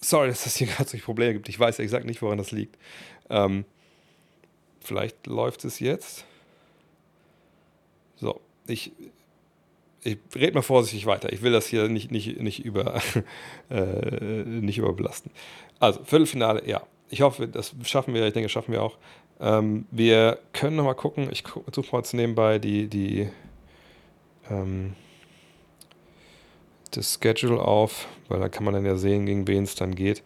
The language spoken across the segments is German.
sorry, dass es hier gerade solche Probleme gibt. Ich weiß exakt nicht, woran das liegt. Ähm, vielleicht läuft es jetzt. So, ich, ich rede mal vorsichtig weiter. Ich will das hier nicht, nicht, nicht, über, äh, nicht überbelasten. Also, Viertelfinale, ja. Ich hoffe, das schaffen wir. Ich denke, das schaffen wir auch. Ähm, wir können noch mal gucken. Ich suche mal jetzt nebenbei die, die ähm, das Schedule auf, weil da kann man dann ja sehen, gegen wen es dann geht.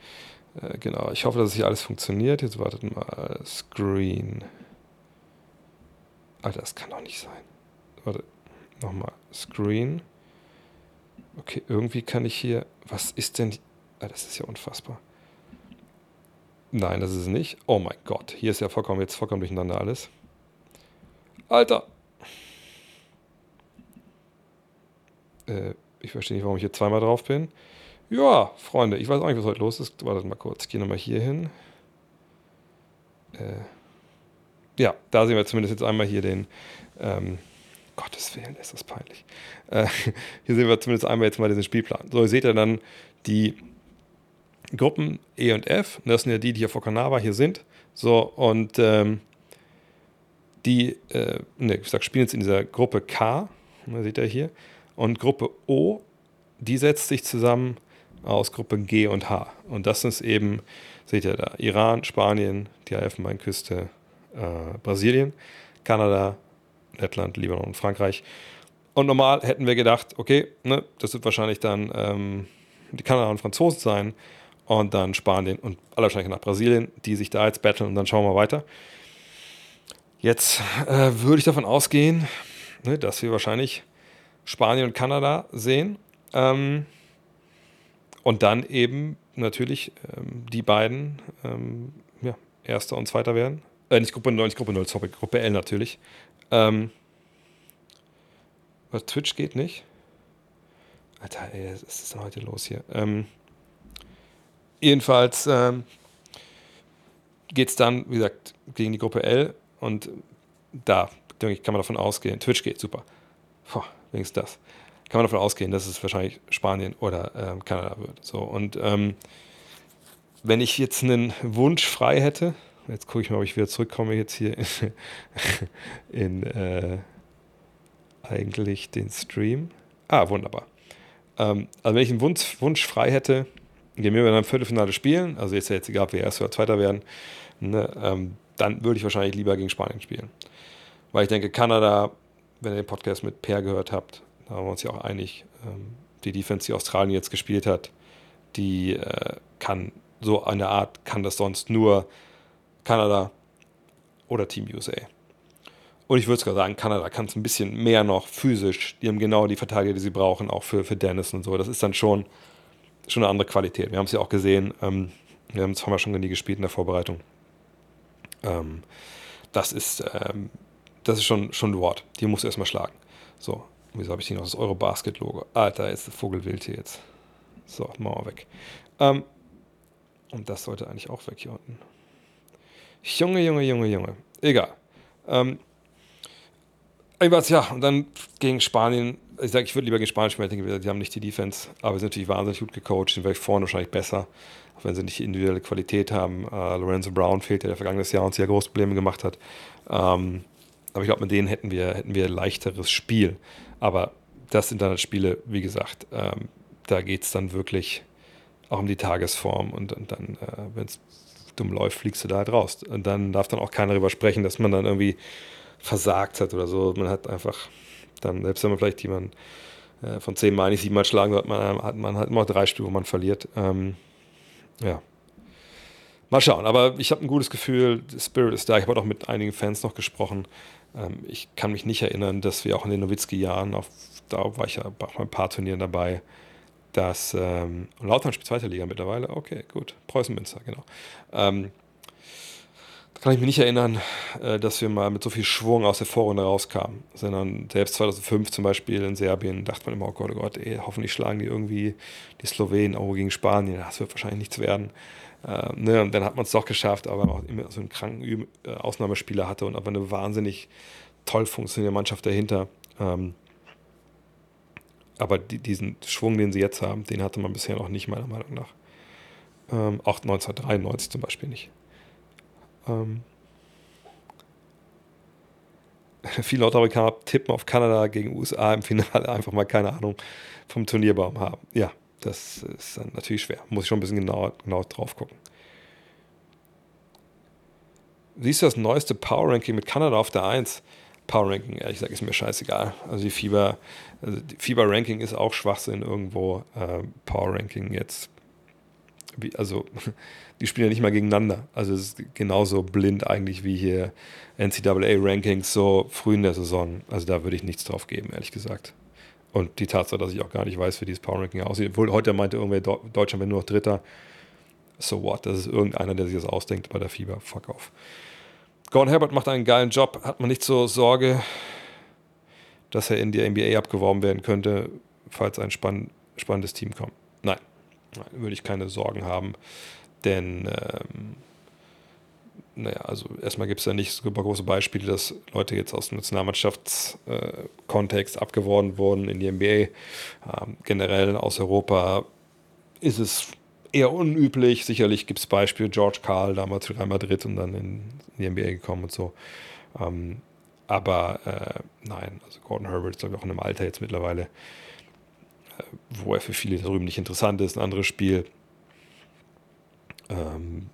Äh, genau, ich hoffe, dass hier alles funktioniert. Jetzt wartet mal. Screen. Alter, das kann doch nicht sein. Warte, nochmal. Screen. Okay, irgendwie kann ich hier. Was ist denn. Ah, das ist ja unfassbar. Nein, das ist es nicht. Oh mein Gott, hier ist ja vollkommen jetzt vollkommen durcheinander alles. Alter! Äh, ich verstehe nicht, warum ich hier zweimal drauf bin. Ja, Freunde, ich weiß auch nicht, was heute los ist. Wartet mal kurz, ich gehe nochmal hier hin. Äh, ja, da sehen wir zumindest jetzt einmal hier den. Ähm, Gottes Willen, ist das peinlich. Äh, hier sehen wir zumindest einmal jetzt mal diesen Spielplan. So, ihr seht ja dann die Gruppen E und F. das sind ja die, die hier vor Kanava hier sind. So, und ähm, die, äh, ne, ich sag, spielen jetzt in dieser Gruppe K. Da seht ihr hier. Und Gruppe O, die setzt sich zusammen aus Gruppe G und H. Und das ist eben, seht ihr da, Iran, Spanien, die Elfenbeinküste, äh, Brasilien, Kanada, Lettland, Libanon und Frankreich. Und normal hätten wir gedacht, okay, ne, das wird wahrscheinlich dann ähm, die Kanada und Franzosen sein und dann Spanien und aller Wahrscheinlichkeit nach Brasilien, die sich da jetzt battlen und dann schauen wir weiter. Jetzt äh, würde ich davon ausgehen, ne, dass wir wahrscheinlich Spanien und Kanada sehen. Ähm, und dann eben natürlich ähm, die beiden ähm, ja, Erster und Zweiter werden. Äh, nicht Gruppe 0, nicht Gruppe 0, sorry, Gruppe L natürlich. Ähm, Twitch geht nicht? Alter, ey, was ist denn heute los hier? Ähm, jedenfalls ähm, geht es dann, wie gesagt, gegen die Gruppe L und da, denke ich, kann man davon ausgehen. Twitch geht super. Puh, wenigstens das. Kann man davon ausgehen, dass es wahrscheinlich Spanien oder ähm, Kanada wird. So, und ähm, wenn ich jetzt einen Wunsch frei hätte, jetzt gucke ich mal, ob ich wieder zurückkomme jetzt hier in, in äh, eigentlich den Stream. Ah, wunderbar. Ähm, also wenn ich einen Wunsch, Wunsch frei hätte, gehen wir dann im Viertelfinale spielen, also jetzt jetzt egal, ob wir Erster oder Zweiter werden, ne, ähm, dann würde ich wahrscheinlich lieber gegen Spanien spielen. Weil ich denke, Kanada, wenn ihr den Podcast mit Per gehört habt, da waren wir uns ja auch einig, ähm, die Defense, die Australien jetzt gespielt hat, die äh, kann so eine Art, kann das sonst nur Kanada oder Team USA. Und ich würde sogar sagen, Kanada kann es ein bisschen mehr noch physisch. Die haben genau die Verteidiger, die sie brauchen, auch für, für Dennis und so. Das ist dann schon, schon eine andere Qualität. Wir haben es ja auch gesehen. Ähm, wir haben es wir schon nie gespielt in der Vorbereitung. Ähm, das ist, ähm, das ist schon, schon ein Wort. Die musst du erstmal schlagen. So, wieso habe ich hier noch das Eurobasket-Logo? Alter, ist der Vogelwild hier jetzt. So, Mauer weg. Ähm, und das sollte eigentlich auch weg hier unten. Junge, Junge, Junge, Junge. Egal. Ähm, Irgendwas, ja, und dann gegen Spanien. Ich sage, ich würde lieber gegen Spanien spielen, die haben nicht die Defense, aber sind natürlich wahnsinnig gut gecoacht, sind vielleicht vorne wahrscheinlich besser, auch wenn sie nicht die individuelle Qualität haben. Uh, Lorenzo Brown fehlt, der vergangenes Jahr uns ja große Probleme gemacht hat. Ähm, aber ich glaube, mit denen hätten wir, hätten wir ein leichteres Spiel. Aber das sind dann Spiele, wie gesagt, ähm, da geht es dann wirklich auch um die Tagesform und, und dann, äh, wenn es dumm läuft, fliegst du da halt raus. Und dann darf dann auch keiner darüber sprechen, dass man dann irgendwie versagt hat oder so. Man hat einfach dann, selbst wenn man vielleicht jemanden äh, von zehn Mal nicht siebenmal schlagen hat man, hat man halt immer drei Spiele, wo man verliert. Ähm, ja. Mal schauen, aber ich habe ein gutes Gefühl, Spirit ist da. Ich habe auch mit einigen Fans noch gesprochen. Ähm, ich kann mich nicht erinnern, dass wir auch in den Nowitzki-Jahren, da war ich ja bei ein paar Turnieren dabei, dass ähm, Lautern spielt zweite Liga mittlerweile. Okay, gut. Preußen Münster, genau. Ähm, da kann ich mich nicht erinnern, äh, dass wir mal mit so viel Schwung aus der Vorrunde rauskamen. Sondern selbst 2005 zum Beispiel in Serbien dachte man immer, oh Gott, oh Gott, ey, hoffentlich schlagen die irgendwie die Slowenen auch gegen Spanien. Das wird wahrscheinlich nichts werden. Äh, ne, und dann hat man es doch geschafft, aber auch immer so einen kranken äh, Ausnahmespieler hatte und aber eine wahnsinnig toll funktionierende Mannschaft dahinter. Ähm, aber die, diesen Schwung, den sie jetzt haben, den hatte man bisher noch nicht, meiner Meinung nach. Ähm, auch 1993 zum Beispiel nicht. Ähm, viele Nordamerikaner tippen auf Kanada gegen USA im Finale einfach mal keine Ahnung vom Turnierbaum haben. Ja, das ist dann natürlich schwer. Muss ich schon ein bisschen genauer, genauer drauf gucken. Siehst du das neueste Power Ranking mit Kanada auf der 1? Power Ranking, ehrlich gesagt, ist mir scheißegal. Also die Fieber, also die Fieber Ranking ist auch Schwachsinn irgendwo. Äh, Power Ranking jetzt, wie, also die spielen ja nicht mal gegeneinander. Also es ist genauso blind eigentlich wie hier NCAA Rankings so früh in der Saison. Also da würde ich nichts drauf geben, ehrlich gesagt. Und die Tatsache, dass ich auch gar nicht weiß, wie dieses Power Ranking aussieht. Obwohl heute meinte irgendwer, Deutschland wäre nur noch Dritter. So what? Das ist irgendeiner, der sich das ausdenkt bei der Fieber. Fuck off. Gordon Herbert macht einen geilen Job. Hat man nicht so Sorge, dass er in die NBA abgeworben werden könnte, falls ein spann spannendes Team kommt? Nein. Nein, würde ich keine Sorgen haben. Denn, ähm, naja, also erstmal gibt es ja nicht super große Beispiele, dass Leute jetzt aus dem Nationalmannschaftskontext abgeworben wurden in die NBA. Ähm, generell aus Europa ist es eher unüblich. Sicherlich gibt es Beispiele, George Karl damals für Real Madrid und dann in, die NBA gekommen und so. Ähm, aber äh, nein, also Gordon Herbert ist glaube ich auch in einem Alter jetzt mittlerweile, äh, wo er für viele drüben nicht interessant ist. Ein anderes Spiel. Ähm,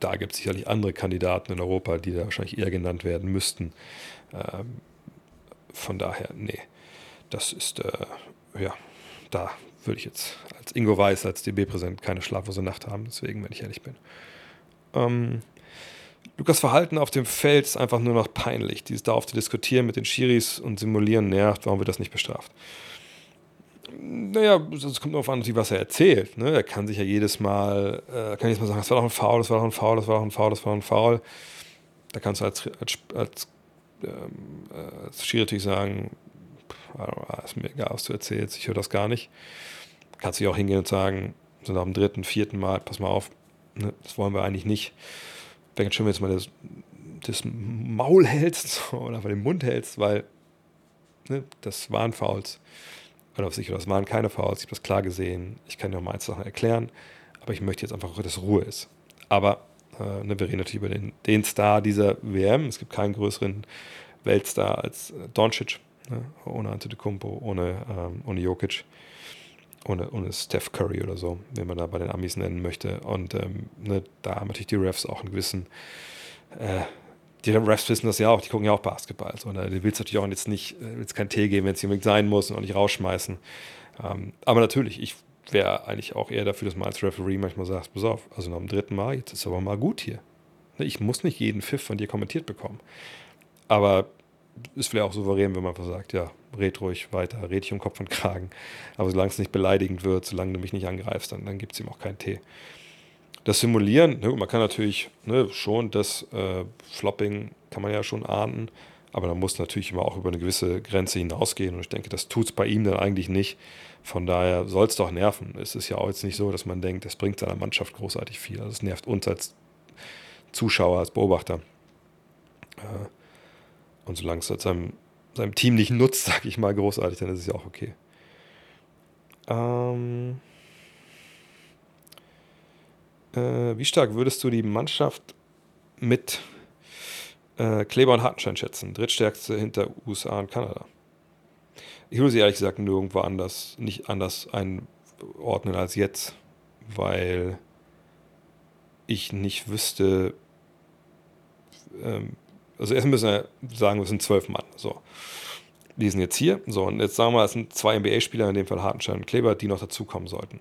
da gibt es sicherlich andere Kandidaten in Europa, die da wahrscheinlich eher genannt werden müssten. Ähm, von daher, nee, das ist, äh, ja, da würde ich jetzt als Ingo Weiß, als DB-Präsident keine schlaflose Nacht haben, deswegen, wenn ich ehrlich bin. Ähm, Lukas Verhalten auf dem Feld ist einfach nur noch peinlich. Dieses darauf zu diskutieren mit den Schiris und simulieren nervt. Warum wird das nicht bestraft? Naja, es kommt darauf an, was er erzählt. Ne? Er kann sich ja jedes Mal, äh, kann jedes Mal sagen, das war doch ein Foul, das war doch ein Foul, das war doch ein Foul, das war doch ein Foul. Da kannst du als, als, als, ähm, als Schiri natürlich sagen, pff, ist mir egal, was du erzählst, ich höre das gar nicht kannst du auch hingehen und sagen, so nach dem dritten, vierten Mal, pass mal auf, ne, das wollen wir eigentlich nicht. Wäre schön, wenn du jetzt mal das, das Maul hältst oder den Mund hältst, weil ne, das waren Fouls. Oder sicher, das waren keine Fouls, ich habe das klar gesehen. Ich kann dir mal eins Sachen erklären, aber ich möchte jetzt einfach, dass Ruhe ist. Aber äh, ne, wir reden natürlich über den, den Star dieser WM. Es gibt keinen größeren Weltstar als äh, Doncic, ne, ohne Antetokounmpo, ohne, ähm, ohne Jokic ohne, ohne Steph Curry oder so, wenn man da bei den Amis nennen möchte. Und ähm, ne, da haben natürlich die Refs auch einen gewissen, äh, die Refs wissen das ja auch, die gucken ja auch Basketball. So, ne? Die willst natürlich auch jetzt nicht, äh, willst keinen Tee geben, wenn es unbedingt sein muss und auch nicht rausschmeißen. Ähm, aber natürlich, ich wäre eigentlich auch eher dafür, dass man als Referee manchmal sagt, pass auf, also nach dem dritten Mal, jetzt ist aber mal gut hier. Ne, ich muss nicht jeden Pfiff von dir kommentiert bekommen. Aber ist vielleicht auch souverän, wenn man einfach sagt, ja, red ruhig weiter, red ich um Kopf und Kragen. Aber solange es nicht beleidigend wird, solange du mich nicht angreifst, dann, dann gibt es ihm auch keinen Tee. Das Simulieren, ne, man kann natürlich ne, schon das äh, Flopping kann man ja schon ahnden, aber man muss natürlich immer auch über eine gewisse Grenze hinausgehen und ich denke, das tut es bei ihm dann eigentlich nicht. Von daher soll es doch nerven. Es ist ja auch jetzt nicht so, dass man denkt, das bringt seiner Mannschaft großartig viel. Also es nervt uns als Zuschauer, als Beobachter. Äh, und solange es seinem, seinem Team nicht nutzt, sage ich mal, großartig, dann ist es ja auch okay. Ähm, äh, wie stark würdest du die Mannschaft mit äh, Kleber und Hartenstein schätzen? Drittstärkste hinter USA und Kanada. Ich würde sie ehrlich gesagt nirgendwo anders, nicht anders einordnen als jetzt, weil ich nicht wüsste, ähm, also erst müssen wir sagen, wir sind zwölf Mann. So. Die sind jetzt hier. So, und jetzt sagen wir, es sind zwei NBA-Spieler, in dem Fall Hartenstein und Kleber, die noch dazukommen sollten.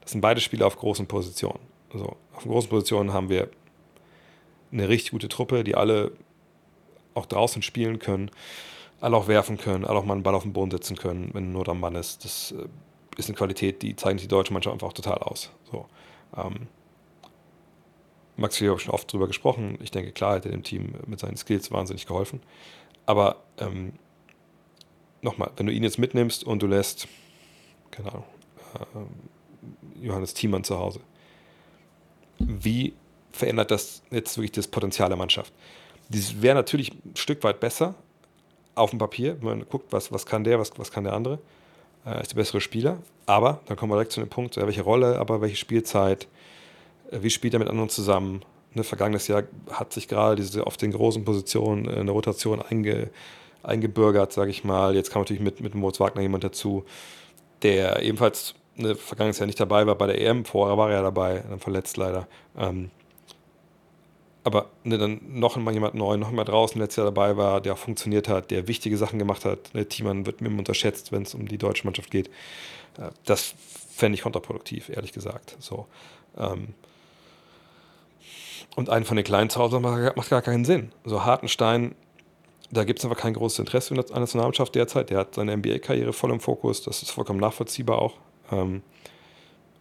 Das sind beide Spieler auf großen Positionen. So, auf großen Positionen haben wir eine richtig gute Truppe, die alle auch draußen spielen können, alle auch werfen können, alle auch mal einen Ball auf den Boden setzen können, wenn nur der Mann ist. Das äh, ist eine Qualität, die zeichnet die deutsche Mannschaft einfach auch total aus. So, ähm, Max Frier habe schon oft drüber gesprochen. Ich denke, klar hätte dem Team mit seinen Skills wahnsinnig geholfen. Aber ähm, nochmal, wenn du ihn jetzt mitnimmst und du lässt, keine Ahnung, äh, Johannes Thiemann zu Hause, wie verändert das jetzt wirklich das Potenzial der Mannschaft? Das wäre natürlich ein Stück weit besser auf dem Papier, wenn man guckt, was, was kann der, was, was kann der andere. Äh, ist der bessere Spieler. Aber dann kommen wir direkt zu dem Punkt, ja, welche Rolle, aber welche Spielzeit, Äh, wie spielt er mit anderen zusammen? Ne, vergangenes Jahr hat sich gerade diese auf den großen Positionen äh, eine Rotation einge, eingebürgert, sage ich mal. Jetzt kam natürlich mit, mit Moritz Wagner jemand dazu, der ebenfalls ne, vergangenes Jahr nicht dabei war bei der EM. Vorher war er ja dabei, dann verletzt leider. Ähm, aber ne, dann noch mal jemand neu, noch mal draußen letztes Jahr dabei war, der auch funktioniert hat, der wichtige Sachen gemacht hat. Ne, Thiemann wird immer unterschätzt, wenn es um die deutsche Mannschaft geht. Äh, das fände ich kontraproduktiv, ehrlich gesagt. So. Ähm, und einen von den kleinen zu Hause macht, macht gar keinen Sinn. So Hartenstein, da gibt es einfach kein großes Interesse an der Nationalmannschaft derzeit. Der hat seine NBA-Karriere voll im Fokus, das ist vollkommen nachvollziehbar auch. Ähm,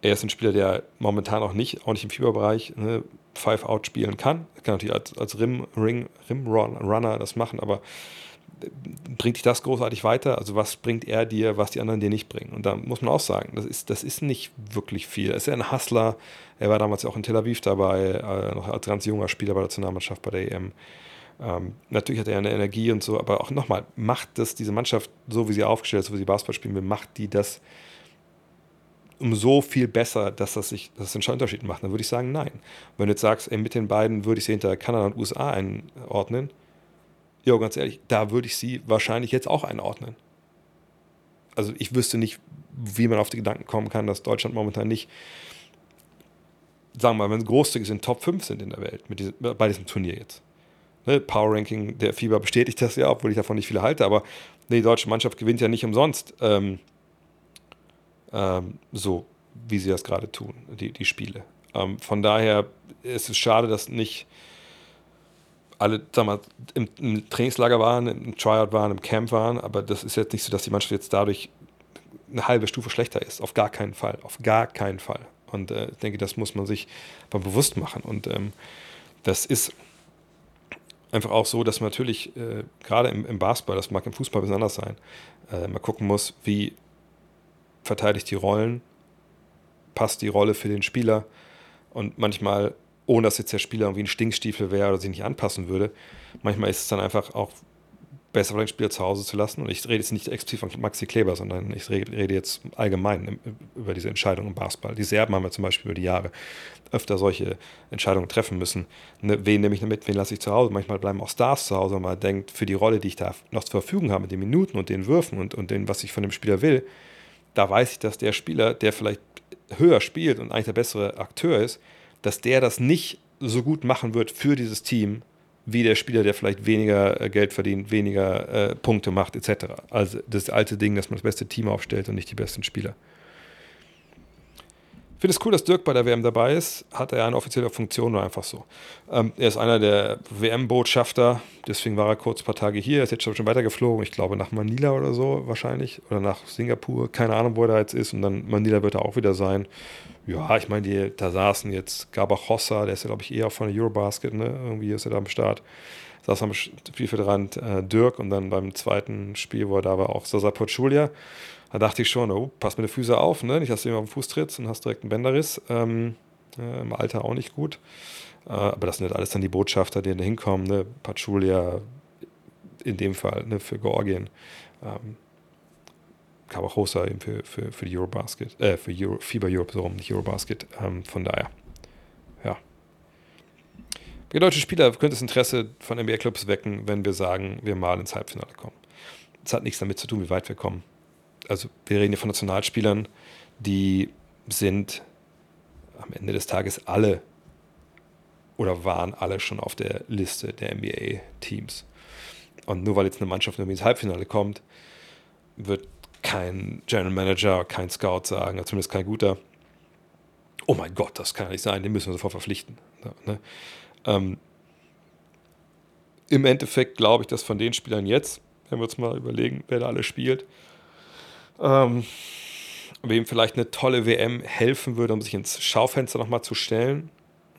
er ist ein Spieler, der momentan auch nicht, auch nicht im Fieberbereich ne, Five-Out spielen kann. Er kann natürlich als, als Rim, Ring, Rim Runner das machen, aber bringt dich das großartig weiter? Also was bringt er dir, was die anderen dir nicht bringen? Und da muss man auch sagen, das ist, das ist nicht wirklich viel. Er ist ja ein Hustler. Er war damals auch in Tel Aviv dabei, äh, noch als ganz junger Spieler bei der Nationalmannschaft bei der EM. Ähm, natürlich hat er eine Energie und so, aber auch nochmal, macht das diese Mannschaft, so wie sie aufgestellt ist, so wie sie Basketball spielen will, macht die das um so viel besser, dass das, sich, dass das einen Unterschied macht? Dann würde ich sagen, nein. Wenn du jetzt sagst, ey, mit den beiden würde ich sie hinter Kanada und USA einordnen, ja, ganz ehrlich, da würde ich sie wahrscheinlich jetzt auch einordnen. Also ich wüsste nicht, wie man auf die Gedanken kommen kann, dass Deutschland momentan nicht, sagen wir mal, wenn es großzügig sind, Top 5 sind in der Welt mit diesem, bei diesem Turnier jetzt. Ne, Power Ranking der FIBA bestätigt das ja, obwohl ich davon nicht viele halte, aber die deutsche Mannschaft gewinnt ja nicht umsonst ähm, ähm, so, wie sie das gerade tun, die, die Spiele. Ähm, von daher ist es schade, dass nicht alle, sag mal, im, im, Trainingslager waren, im Tryout waren, im Camp waren, aber das ist jetzt nicht so, dass die Mannschaft jetzt dadurch eine halbe Stufe schlechter ist. Auf gar keinen Fall. Auf gar keinen Fall. Und äh, ich denke, das muss man sich mal bewusst machen. Und ähm, das ist einfach auch so, dass man natürlich äh, gerade im, im, Basketball, das mag im Fußball besonders sein, äh, mal gucken muss, wie verteidigt die Rollen, passt die Rolle für den Spieler und manchmal ohne dass jetzt der Spieler irgendwie ein Stinkstiefel wäre oder sich nicht anpassen würde. Manchmal ist es dann einfach auch besser, den Spieler zu Hause zu lassen. Und ich rede jetzt nicht explizit von Maxi Kleber, sondern ich rede jetzt allgemein über diese Entscheidung im Basketball. Die Serben haben ja zum Beispiel über die Jahre öfter solche Entscheidungen treffen müssen. Ne, wen nehme ich mit, wen lasse ich zu Hause? Manchmal bleiben auch Stars zu Hause, wenn man denkt, für die Rolle, die ich da noch zur Verfügung habe, mit den Minuten und den Würfen und, und dem, was ich von dem Spieler will, da weiß ich, dass der Spieler, der vielleicht höher spielt und eigentlich der bessere Akteur ist, dass der das nicht so gut machen wird für dieses Team, wie der Spieler, der vielleicht weniger äh, Geld verdient, weniger äh, Punkte macht, etc. Also das alte Ding, dass man das beste Team aufstellt und nicht die besten Spieler. Finde es cool, dass Dirk bei der WM dabei ist. Hat er eine offizielle Funktion oder einfach so? Ähm, er ist einer der WM-Botschafter, deswegen war er kurz ein paar Tage hier. Er ist jetzt schon weitergeflogen, ich glaube nach Manila oder so wahrscheinlich. Oder nach Singapur. Keine Ahnung, wo er da jetzt ist. Und dann Manila wird er auch wieder sein. Ja, ich meine, da saßen jetzt Gabachossa, der ist ja, glaube ich, eher von der Eurobasket, ne? Irgendwie ist er da am Start. Saß am Spielfeldrand äh, Dirk und dann beim zweiten Spiel, wo er da war, auch Sasa Pochulia. Da dachte ich schon, oh, pass mit den Füßen auf, ne? Nicht, dass du ihm auf den Fuß trittst und hast direkt einen Bänderriss. Ähm, äh, Im Alter auch nicht gut. Äh, aber das sind halt alles dann die Botschafter, die da hinkommen, ne? Pachulia in dem Fall, ne? Für Georgien. Ähm, Cabajosa eben für, für, für die Eurobasket, äh, für Euro, FIBA Europe, so rum, nicht Eurobasket. Ähm, von daher, ja. Wir deutsche Spieler könnte das Interesse von NBA-Clubs wecken, wenn wir sagen, wir mal ins Halbfinale kommen. Das hat nichts damit zu tun, wie weit wir kommen. Also, wir reden hier von Nationalspielern, die sind am Ende des Tages alle oder waren alle schon auf der Liste der NBA-Teams. Und nur weil jetzt eine Mannschaft irgendwie ins Halbfinale kommt, wird kein General Manager, kein Scout sagen, zumindest kein guter, oh mein Gott, das kann ja nicht sein, den müssen wir sofort verpflichten. Ne? Ähm, Im Endeffekt glaube ich, dass von den Spielern jetzt, wenn wir uns mal überlegen, wer da alle spielt, ähm, wem vielleicht eine tolle WM helfen würde, um sich ins Schaufenster nochmal zu stellen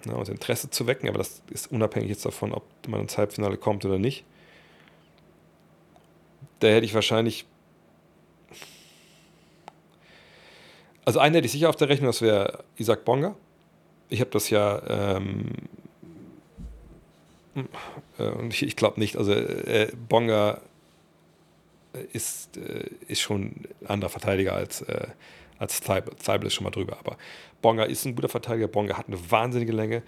ne, und Interesse zu wecken, aber das ist unabhängig jetzt davon, ob man ins Halbfinale kommt oder nicht. Da hätte ich wahrscheinlich Also einen hätte ich sicher auf der Rechnung, das wäre Isaac Bonga. Ich habe das ja, ähm, äh, ich, ich glaube nicht, also äh, Bonga ist, äh, ist schon ein anderer Verteidiger als, äh, als Thibault. Thibault ist schon mal drüber. Aber Bonga ist ein guter Verteidiger. Bonga hat eine wahnsinnige Länge.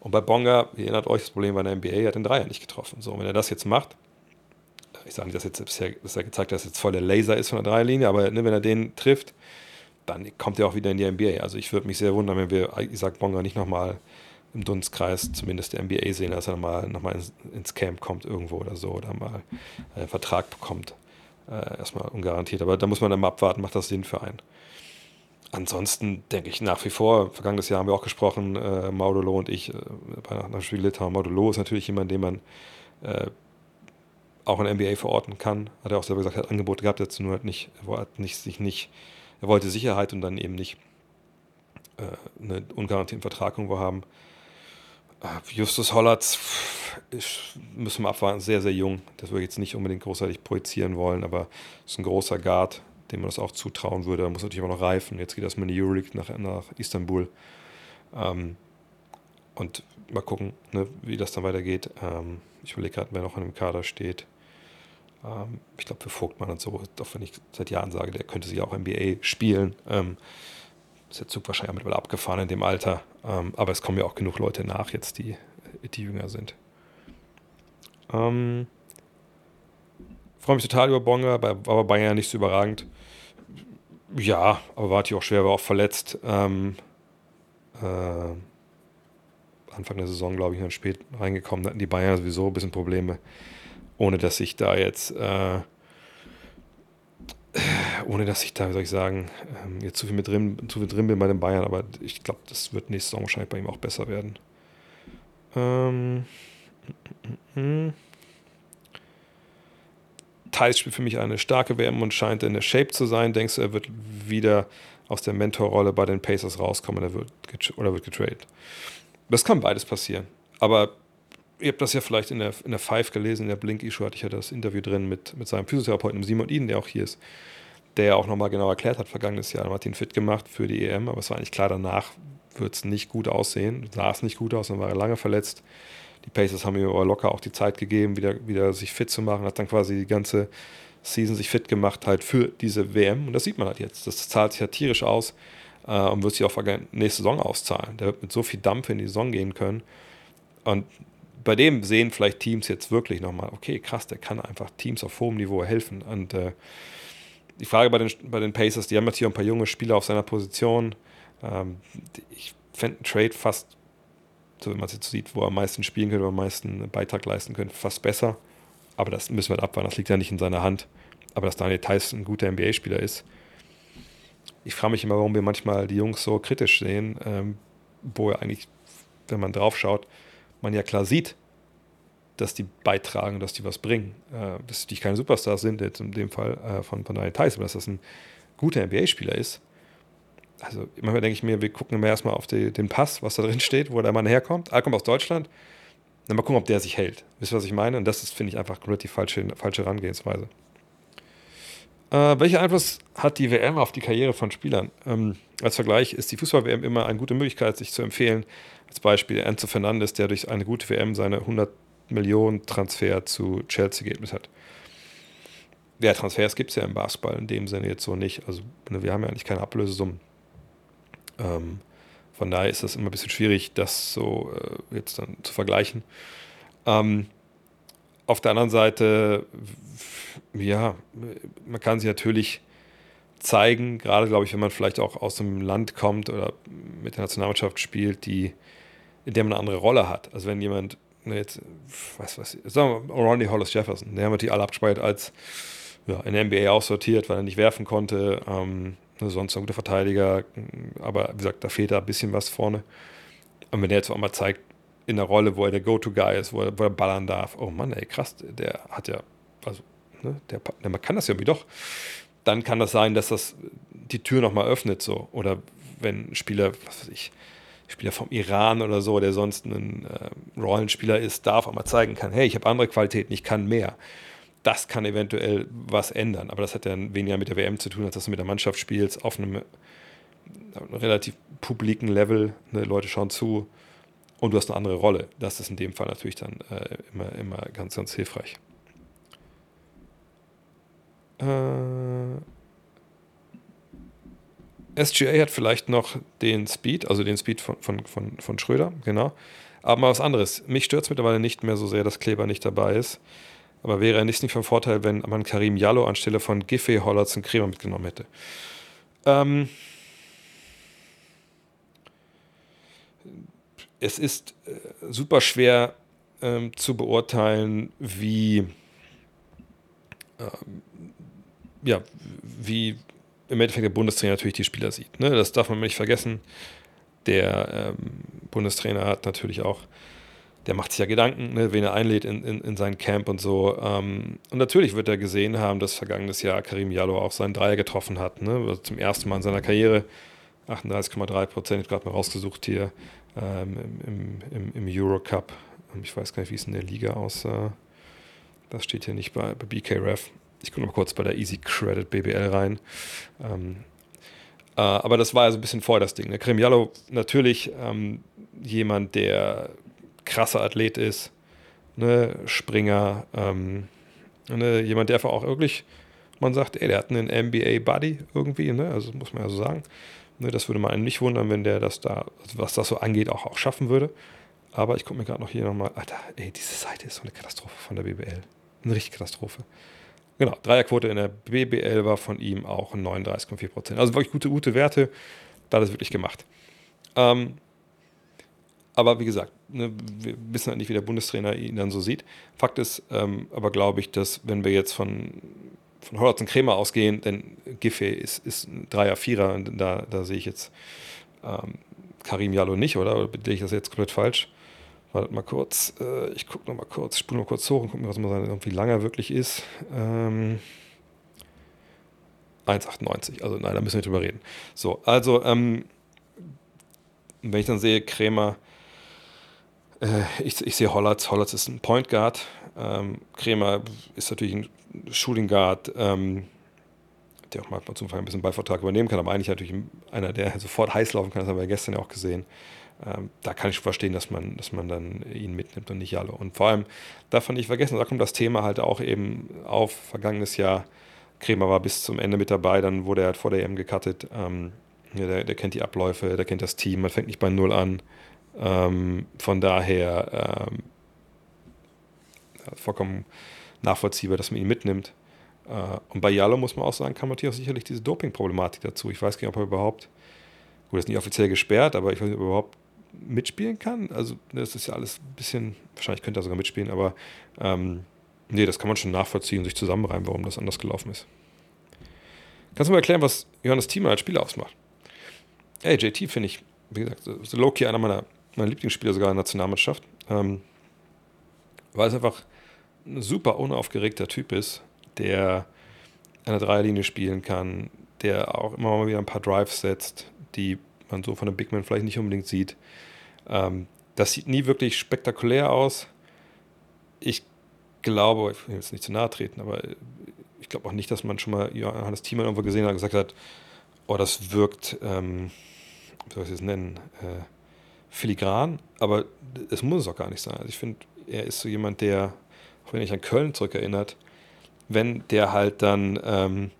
Und bei Bonga, ihr erinnert euch, das Problem bei der NBA, er hat den Dreier nicht getroffen. So, wenn er das jetzt macht, ich sage nicht, dass, jetzt bisher, dass er gezeigt hat, dass jetzt voll der Laser ist von der Dreierlinie, aber ne, wenn er den trifft, dann kommt er auch wieder in die NBA. Also ich würde mich sehr wundern, wenn wir Isaac Bonga nicht nochmal im Dunstkreis zumindest der NBA sehen, dass er nochmal noch mal ins, ins, Camp kommt irgendwo oder so oder mal einen Vertrag bekommt. Äh, erstmal ungarantiert. Aber da muss man dann mal abwarten, macht das Sinn für einen. Ansonsten denke ich nach wie vor, vergangenes Jahr haben wir auch gesprochen, äh, Maudolo und ich, äh, bei einem Spiel Litauen. Maudolo ist natürlich jemand, den man äh, auch in NBA verorten kann. Hat er auch selber gesagt, hat Angebote gehabt, jetzt nur hat nicht, er hat nicht, sich nicht, er wollte Sicherheit und dann eben nicht äh, einen ungarantierten Vertrag irgendwo haben. Äh, Justus Hollatz müssen wir abwarten, sehr, sehr jung. Das würde ich jetzt nicht unbedingt großartig projizieren wollen, aber ist ein großer Guard, dem man das auch zutrauen würde. Er muss natürlich immer noch reifen. Jetzt geht das mit der Euroleague nach, nach Istanbul. Ähm, und mal gucken, ne, wie das dann weitergeht. Ähm, ich überlege gerade, wer noch in dem Kader steht. Ähm, ich glaube, für Vogtmann und so, auch wenn ich seit Jahren sage, der könnte sich auch NBA spielen. Ist der Zug wahrscheinlich mittlerweile abgefahren in dem Alter. Ähm, aber es kommen ja auch genug Leute nach jetzt, die, die jünger sind. Ähm, freue mich total über Bonga, aber Bayern nicht so überragend. Ja, aber war natürlich auch schwer, war auch verletzt. Ähm, äh, Anfang der Saison, glaube ich, dann spät reingekommen. Da hatten die Bayern sowieso ein bisschen Probleme, ohne dass ich da jetzt, äh, ohne dass ich da, wie soll ich sagen, ähm, jetzt zu viel mit drin, zu viel drin bin bei den Bayern, aber ich glaube, das wird nächste Saison wahrscheinlich bei ihm auch besser werden. Ähm, mm, mm, mm. Thais spielt für mich eine starke WM und scheint in der Shape zu sein. Denkst du, er wird wieder aus der Mentorrolle bei den Pacers rauskommen oder wird, oder wird getradet? Das kann beides passieren. Aber ihr habt das ja vielleicht in der, in der Five gelesen, in der Blink-Issue hatte ich ja das Interview drin mit, mit seinem Physiotherapeuten Simon Iden, der auch hier ist, der auch nochmal genau erklärt hat, vergangenes Jahr hat ihn fit gemacht für die EM, aber es war eigentlich klar, danach wird es nicht gut aussehen, sah es nicht gut aus, dann war er lange verletzt. Die Pacers haben ihm aber locker auch die Zeit gegeben, wieder, wieder sich fit zu machen, hat dann quasi die ganze Season sich fit gemacht halt für diese WM und das sieht man halt jetzt. Das zahlt sich ja tierisch aus äh, und wird sich auch nächste Saison auszahlen. Der wird mit so viel Dampf in die Saison gehen können. Und bei dem sehen vielleicht Teams jetzt wirklich nochmal, okay, krass, der kann einfach Teams auf hohem Niveau helfen. Und äh, die Frage bei den, bei den Pacers, die haben jetzt hier ein paar junge Spieler auf seiner Position. Ähm, ich fände einen Trade fast, so wie man es jetzt sieht, wo er am meisten spielen könnte, wo er am meisten Beitrag leisten könnte, fast besser. Aber das müssen wir halt abwarten, das liegt ja nicht in seiner Hand. Aber dass Daniel Tyson ein guter NBA-Spieler ist, ich frage mich immer, warum wir manchmal die Jungs so kritisch sehen, ähm, wo er eigentlich, wenn man drauf schaut, man ja klar sieht, dass die beitragen, dass die was bringen. Äh, dass die keine Superstars sind, jetzt in dem Fall äh, von, Daniel Theiss, aber dass das ein guter NBA-Spieler ist. Also manchmal denke ich mir, wir gucken immer erstmal auf die, den Pass, was da drin steht, wo der Mann herkommt. Er kommt aus Deutschland. Dann mal gucken, ob der sich hält. Wisst ihr, was ich meine? Und das ist, finde ich, einfach komplett die falsche, falsche Herangehensweise. Äh, welcher Einfluss hat die WM auf die Karriere von Spielern? Ähm, als Vergleich ist die Fußball-WM immer eine gute Möglichkeit, sich zu empfehlen. Als Beispiel Enzo Fernandes, der durch eine gute WM seine 100 Millionen Transfer zu Chelsea geebnet hat. Ja, Transfers gibt es ja im Basketball in dem Sinne jetzt so nicht. Also ne, wir haben ja eigentlich keine Ablösesummen. Ähm, von daher ist das immer ein bisschen schwierig, das so äh, jetzt dann zu vergleichen. Ähm, auf der anderen Seite ja, man kann sich natürlich zeigen, gerade glaube ich, wenn man vielleicht auch aus einem Land kommt oder mit der Nationalmannschaft spielt, die, in der man eine andere Rolle hat. Also wenn jemand, ne, jetzt, was weiß ich, sagen wir Ronnie Hollis Jefferson, der haben wir die alle abgespeichert als ja, in der NBA aussortiert, weil er nicht werfen konnte, ähm, ne, sonst ein guter Verteidiger, aber wie gesagt, da fehlt da ein bisschen was vorne. Und wenn der jetzt auch mal zeigt, in der Rolle, wo er der Go-To-Guy ist, wo er, wo er ballern darf, oh Mann, ey, krass, der hat ja, also ne, der, der, man kann das ja irgendwie doch, dann kann das sein, dass das die Tür nochmal öffnet so. Oder wenn ein Spieler, was weiß ich, Spieler vom Iran oder so, der sonst ein äh, Rollenspieler ist, darf mal zeigen kann, hey, ich habe andere Qualitäten, ich kann mehr. Das kann eventuell was ändern. Aber das hat ja weniger mit der WM zu tun, als dass du mit der Mannschaft spielst, auf einem, einem relativ publiken Level. Ne, Leute schauen zu und du hast eine andere Rolle. Das ist in dem Fall natürlich dann äh, immer, immer ganz, ganz hilfreich. Äh, SGA hat vielleicht noch den Speed, also den Speed von, von, von, von Schröder, genau. Aber mal was anderes. Mich stört es mittlerweile nicht mehr so sehr, dass Kleber nicht dabei ist. Aber wäre er nicht, von Vorteil, wenn man Karim Jallo anstelle von Giffey, Hollatz und Kremer mitgenommen hätte. Ähm es ist äh, super schwer ähm, zu beurteilen, wie, ähm, ja, wie im Endeffekt der Bundestrainer natürlich die Spieler sieht. Ne? Das darf man nicht vergessen. Der ähm, Bundestrainer hat natürlich auch, der macht sich ja Gedanken, ne, wen er einlädt in, in, in sein Camp und so. Ähm, und natürlich wird er gesehen haben, dass vergangenes Jahr Karim Jallo auch seinen Dreier getroffen hat. Ne? Also zum ersten Mal in seiner Karriere. 38,3 Prozent, ich gerade mal rausgesucht hier ähm, im, im, im Eurocup. Ich weiß gar nicht, wie es in der Liga aussah. Das steht hier nicht bei, bei BKRF. Ich gucke mal kurz bei der Easy Credit BBL rein. Ähm, äh, aber das war ja so ein bisschen vorher das Ding. Ne? Kremiallo natürlich ähm, jemand, der krasser Athlet ist, ne? Springer, ähm, ne? jemand, der einfach auch wirklich, man sagt, ey, der hat einen NBA-Buddy irgendwie, ne? also muss man ja so sagen. Ne? Das würde man einen nicht wundern, wenn der das da, was das so angeht, auch, auch schaffen würde. Aber ich gucke mir gerade noch hier nochmal, Alter, ey, diese Seite ist so eine Katastrophe von der BBL. Eine richtige Katastrophe. Genau, Dreierquote in der BBL war von ihm auch 39,4 Prozent. Also wirklich gute, gute Werte. Da hat es wirklich gemacht. Ähm, aber wie gesagt, ne, wir wissen halt nicht, wie der Bundestrainer ihn dann so sieht. Fakt ist ähm, aber, glaube ich, dass wenn wir jetzt von, von Hollatz und Krämer ausgehen, denn Giffey ist, ist ein Dreier, Vierer da, da sehe ich jetzt ähm, Karim Jallo nicht, oder? Oder bin ich das jetzt komplett falsch? Wartet mal kurz. Äh, ich gucke noch mal kurz, spule mal kurz hoch und gucke mir, was mal wie lang er wirklich ist. Ähm, 1,98. Also nein, da müssen wir nicht drüber reden. So, also ähm, wenn ich dann sehe, Krämer, äh, ich, ich sehe Hollatz. Hollatz ist ein Point Guard. Ähm, Krämer ist natürlich ein Shooting Guard, ähm, der auch manchmal zum Beispiel ein bisschen Ballvertrag übernehmen kann, aber eigentlich natürlich einer, der sofort heiß laufen kann. Das haben wir gestern ja auch gesehen ähm, da kann ich verstehen, dass man, dass man dann ihn mitnimmt und nicht alle. Und vor allem man nicht vergessen, da kommt das Thema halt auch eben auf. Vergangenes Jahr, Kremer war bis zum Ende mit dabei, dann wurde er halt vor der EM gecuttet. Ähm, der, der, kennt die Abläufe, der kennt das Team, man fängt nicht bei Null an. Ähm, von daher ähm, vollkommen nachvollziehbar, dass man ihn mitnimmt. Äh, und bei Jalo muss man auch sagen, kam natürlich auch sicherlich diese Doping-Problematik dazu. Ich weiß gar nicht, ob er überhaupt, gut, das ist nicht offiziell gesperrt, aber ich weiß nicht, ob er überhaupt mitspielen kann. Also das ist ja alles ein bisschen, wahrscheinlich könnte er sogar mitspielen, aber ähm, nee, das kann man schon nachvollziehen und sich zusammenreimen, warum das anders gelaufen ist. Kannst du mal erklären, was Johannes Thiemann als Spieler ausmacht? Ey, JT finde ich, wie gesagt, so Loki einer meiner, meiner Lieblingsspieler sogar in der Nationalmannschaft. Ähm, weil es einfach ein super unaufgeregter Typ ist, der an der Dreierlinie spielen kann, der auch immer mal wieder ein paar Drives setzt, die man so von einem Big Man vielleicht nicht unbedingt sieht. Ähm, das sieht nie wirklich spektakulär aus. Ich glaube, ich will jetzt nicht zu nahe treten, aber ich glaube auch nicht, dass man schon mal Johannes Thiemann irgendwo gesehen hat und gesagt hat, oh, das wirkt, ähm, wie soll ich es nennen, äh, filigran, aber es muss es auch gar nicht sein. Also ich finde, er ist so jemand, der, auch wenn ich an Köln zurückerinnert, wenn der halt dann ähm,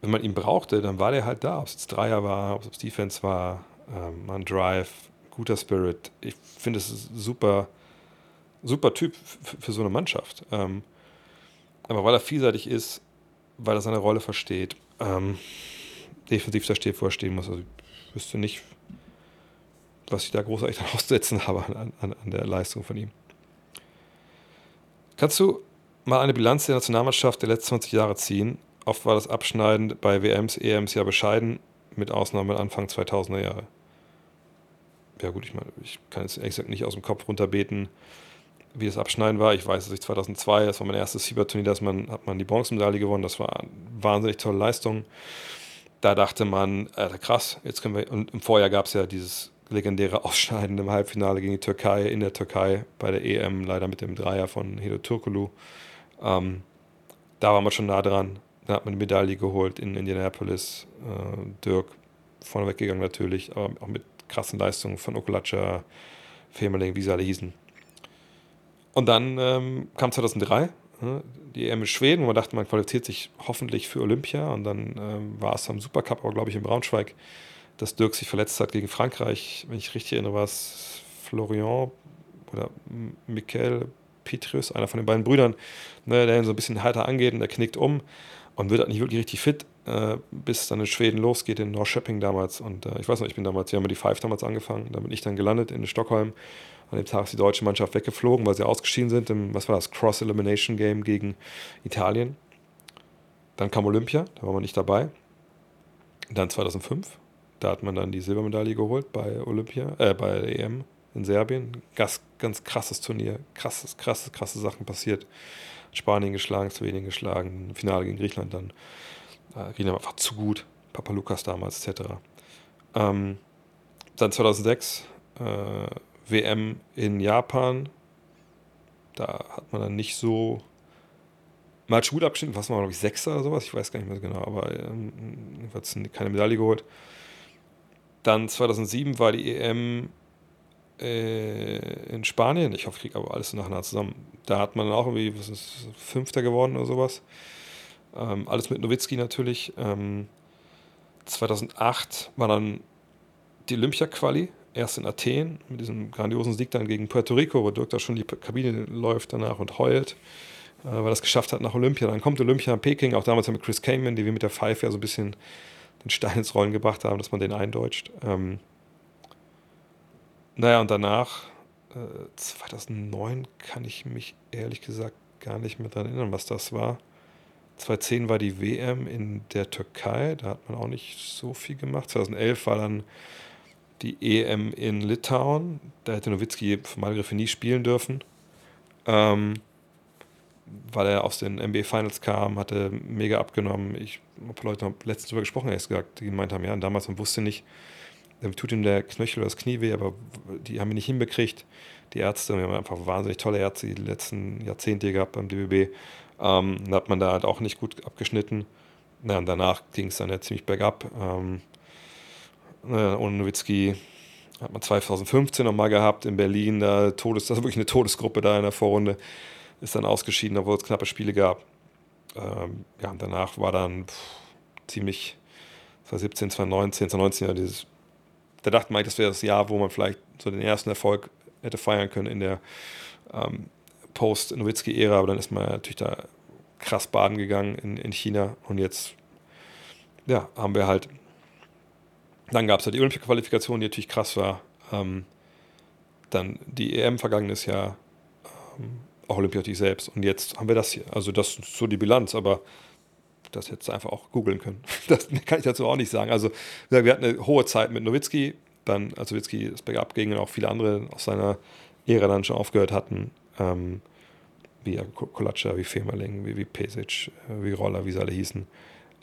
wenn man ihn brauchte, dann war der halt da. Ob es jetzt Dreier war, ob es Defense war, ähm, man Drive, guter Spirit. Ich finde, es ist ein super, super Typ für so eine Mannschaft. Ähm, aber weil er vielseitig ist, weil er seine Rolle versteht, ähm, defensiv da steht, wo er stehen muss. Also ich wüsste nicht, was ich da großartig dann aussetzen habe an, an, an der Leistung von ihm. Kannst du mal eine Bilanz der Nationalmannschaft der letzten 20 Jahre ziehen Oft war das Abschneiden bei WMs, EMs ja bescheiden, mit Ausnahme Anfang 2000er Jahre. Ja gut, ich meine, ich kann jetzt gesagt nicht aus dem Kopf runterbeten, wie das Abschneiden war. Ich weiß, dass ich 2002, das war mein erstes Sieberturnier, da man, hat man die Bronzemedaille gewonnen. Das war eine wahnsinnig tolle Leistung. Da dachte man, äh, krass, jetzt können wir, und im Vorjahr gab es ja dieses legendäre Ausscheiden im Halbfinale gegen die Türkei, in der Türkei, bei der EM, leider mit dem Dreier von Hedo Turkulu. Ähm, da waren wir schon nah dran. Da hat man eine Medaille geholt in Indianapolis. Äh, Dirk vorne weggegangen natürlich, aber auch mit krassen Leistungen von Okulacha, Femerling, wie sie alle hießen. Und dann ähm, kam 2003, Ne? Die EM in Schweden, wo man dachte, man qualifiziert sich hoffentlich für Olympia. Und dann ähm, war es am Supercup, aber glaube ich in Braunschweig, dass Dirk sich verletzt hat gegen Frankreich. Wenn ich richtig erinnere, war es Florian oder Michael Petrus, einer von den beiden Brüdern, ne, der ihn so ein bisschen heiter angeht und der knickt um und wird halt nicht wirklich richtig fit, äh, bis dann in Schweden losgeht, in Norrköping damals. Und äh, ich weiß noch, ich bin damals, wir haben die Five damals angefangen, da bin ich dann gelandet in Stockholm. An dem Tag ist die deutsche Mannschaft weggeflogen, weil sie ausgeschieden sind im, was war das, Cross-Elimination-Game gegen Italien. Dann kam Olympia, da war man nicht dabei. Dann 2005, da hat man dann die Silbermedaille geholt bei Olympia, äh, bei EM in Serbien. Ganz, ganz krasses Turnier, krasses, krasse, krasse Sachen passiert. Spanien geschlagen, Slowenien geschlagen, Finale gegen Griechenland dann. Äh, Griechenland war einfach zu gut. Papa Lukas damals, etc. Ähm, dann 2006 äh, WM in Japan. Da hat man dann nicht so mal gut abgeschnitten, was war, glaube ich, Sechster oder sowas, ich weiß gar nicht mehr so genau, aber ähm, hat keine Medaille geholt. Dann 2007 war die EM in Spanien, ich hoffe, ich kriege aber alles nachher zusammen. Da hat man dann auch irgendwie, was ist, Fünfter geworden oder sowas. Ähm, alles mit Nowitzki natürlich. Ähm, 2008 war dann die Olympia-Quali erst in Athen mit diesem grandiosen Sieg dann gegen Puerto Rico, wo Dirk da schon die Kabine läuft danach und heult, äh, weil er es geschafft hat nach Olympia. Dann kommt Olympia in Peking, auch damals mit Chris Kamen, die wir mit der Pfeife ja so ein bisschen den Stein ins Rollen gebracht haben, dass man den eindeutscht. Ähm, naja, und danach, äh, 2009, kann ich mich ehrlich gesagt gar nicht mehr daran erinnern, was das war. 2010 war die WM in der Türkei, da hat man auch nicht so viel gemacht. 2011 war dann die EM in Litauen. Da hätte Nowitzki für meine Begriffe nie spielen dürfen. Ähm, weil er aus den NBA Finals kam, hatte mega abgenommen. Ich habe Leute letztens darüber gesprochen, ehrlich gesagt, die gemeint haben, ja, damals man wusste nicht, tut ihm der Knöchel oder das Knie weh, aber die haben ihn nicht hinbekriegt. Die Ärzte, wir haben einfach wahnsinnig tolle Ärzte die letzten Jahrzehnte gehabt beim DBB. Ähm, da hat man da halt auch nicht gut abgeschnitten. Na, und danach ging es dann ja ziemlich bergab. Ähm, äh, ohne Nowitzki hat man 2015 nochmal gehabt in Berlin, da Todes, das ist wirklich eine Todesgruppe da in der Vorrunde, ist dann ausgeschieden, obwohl es knappe Spiele gab. Ähm, ja, und danach war dann pff, ziemlich 2017, 2019, 2019 ja dieses, da dachte man, das wäre das Jahr, wo man vielleicht so den ersten Erfolg hätte feiern können in der ähm, Post-Nowitzki-Ära, aber dann ist man natürlich da krass baden gegangen in, in China und jetzt ja, haben wir halt dann gab es ja die Olympia-Qualifikation, die natürlich krass war. Ähm, dann die EM vergangenes Jahr, ähm, auch Olympia selbst. Und jetzt haben wir das hier. Also das ist so die Bilanz, aber das jetzt einfach auch googeln können. Das kann ich dazu auch nicht sagen. Also wir hatten eine hohe Zeit mit Nowitzki, dann als Nowitzki das Backup ging und auch viele andere aus seiner Ära dann schon aufgehört hatten, ähm, wie Kolatscha, wie Femerling, wie, wie Pesic, äh, wie Roller, wie sie alle hießen.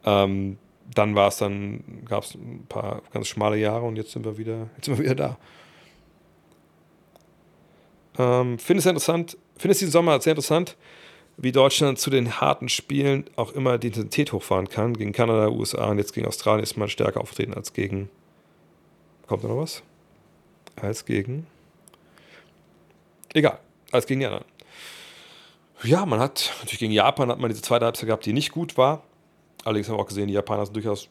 Ähm, dann war es dann, gab es ein paar ganz schmale Jahre und jetzt sind wir wieder, jetzt sind wir wieder da. Ähm, finde es interessant, finde es diesen Sommer sehr interessant, wie Deutschland zu den harten Spielen auch immer die Intensität hochfahren kann. Gegen Kanada, USA und jetzt gegen Australien ist man stärker auftreten als gegen. Kommt da noch was? Als gegen. Egal, als gegen die anderen. Ja, man hat natürlich gegen Japan hat man diese zweite Halbzeit gehabt, die nicht gut war. Allerdings haben wir auch gesehen, die Japaner sind durchaus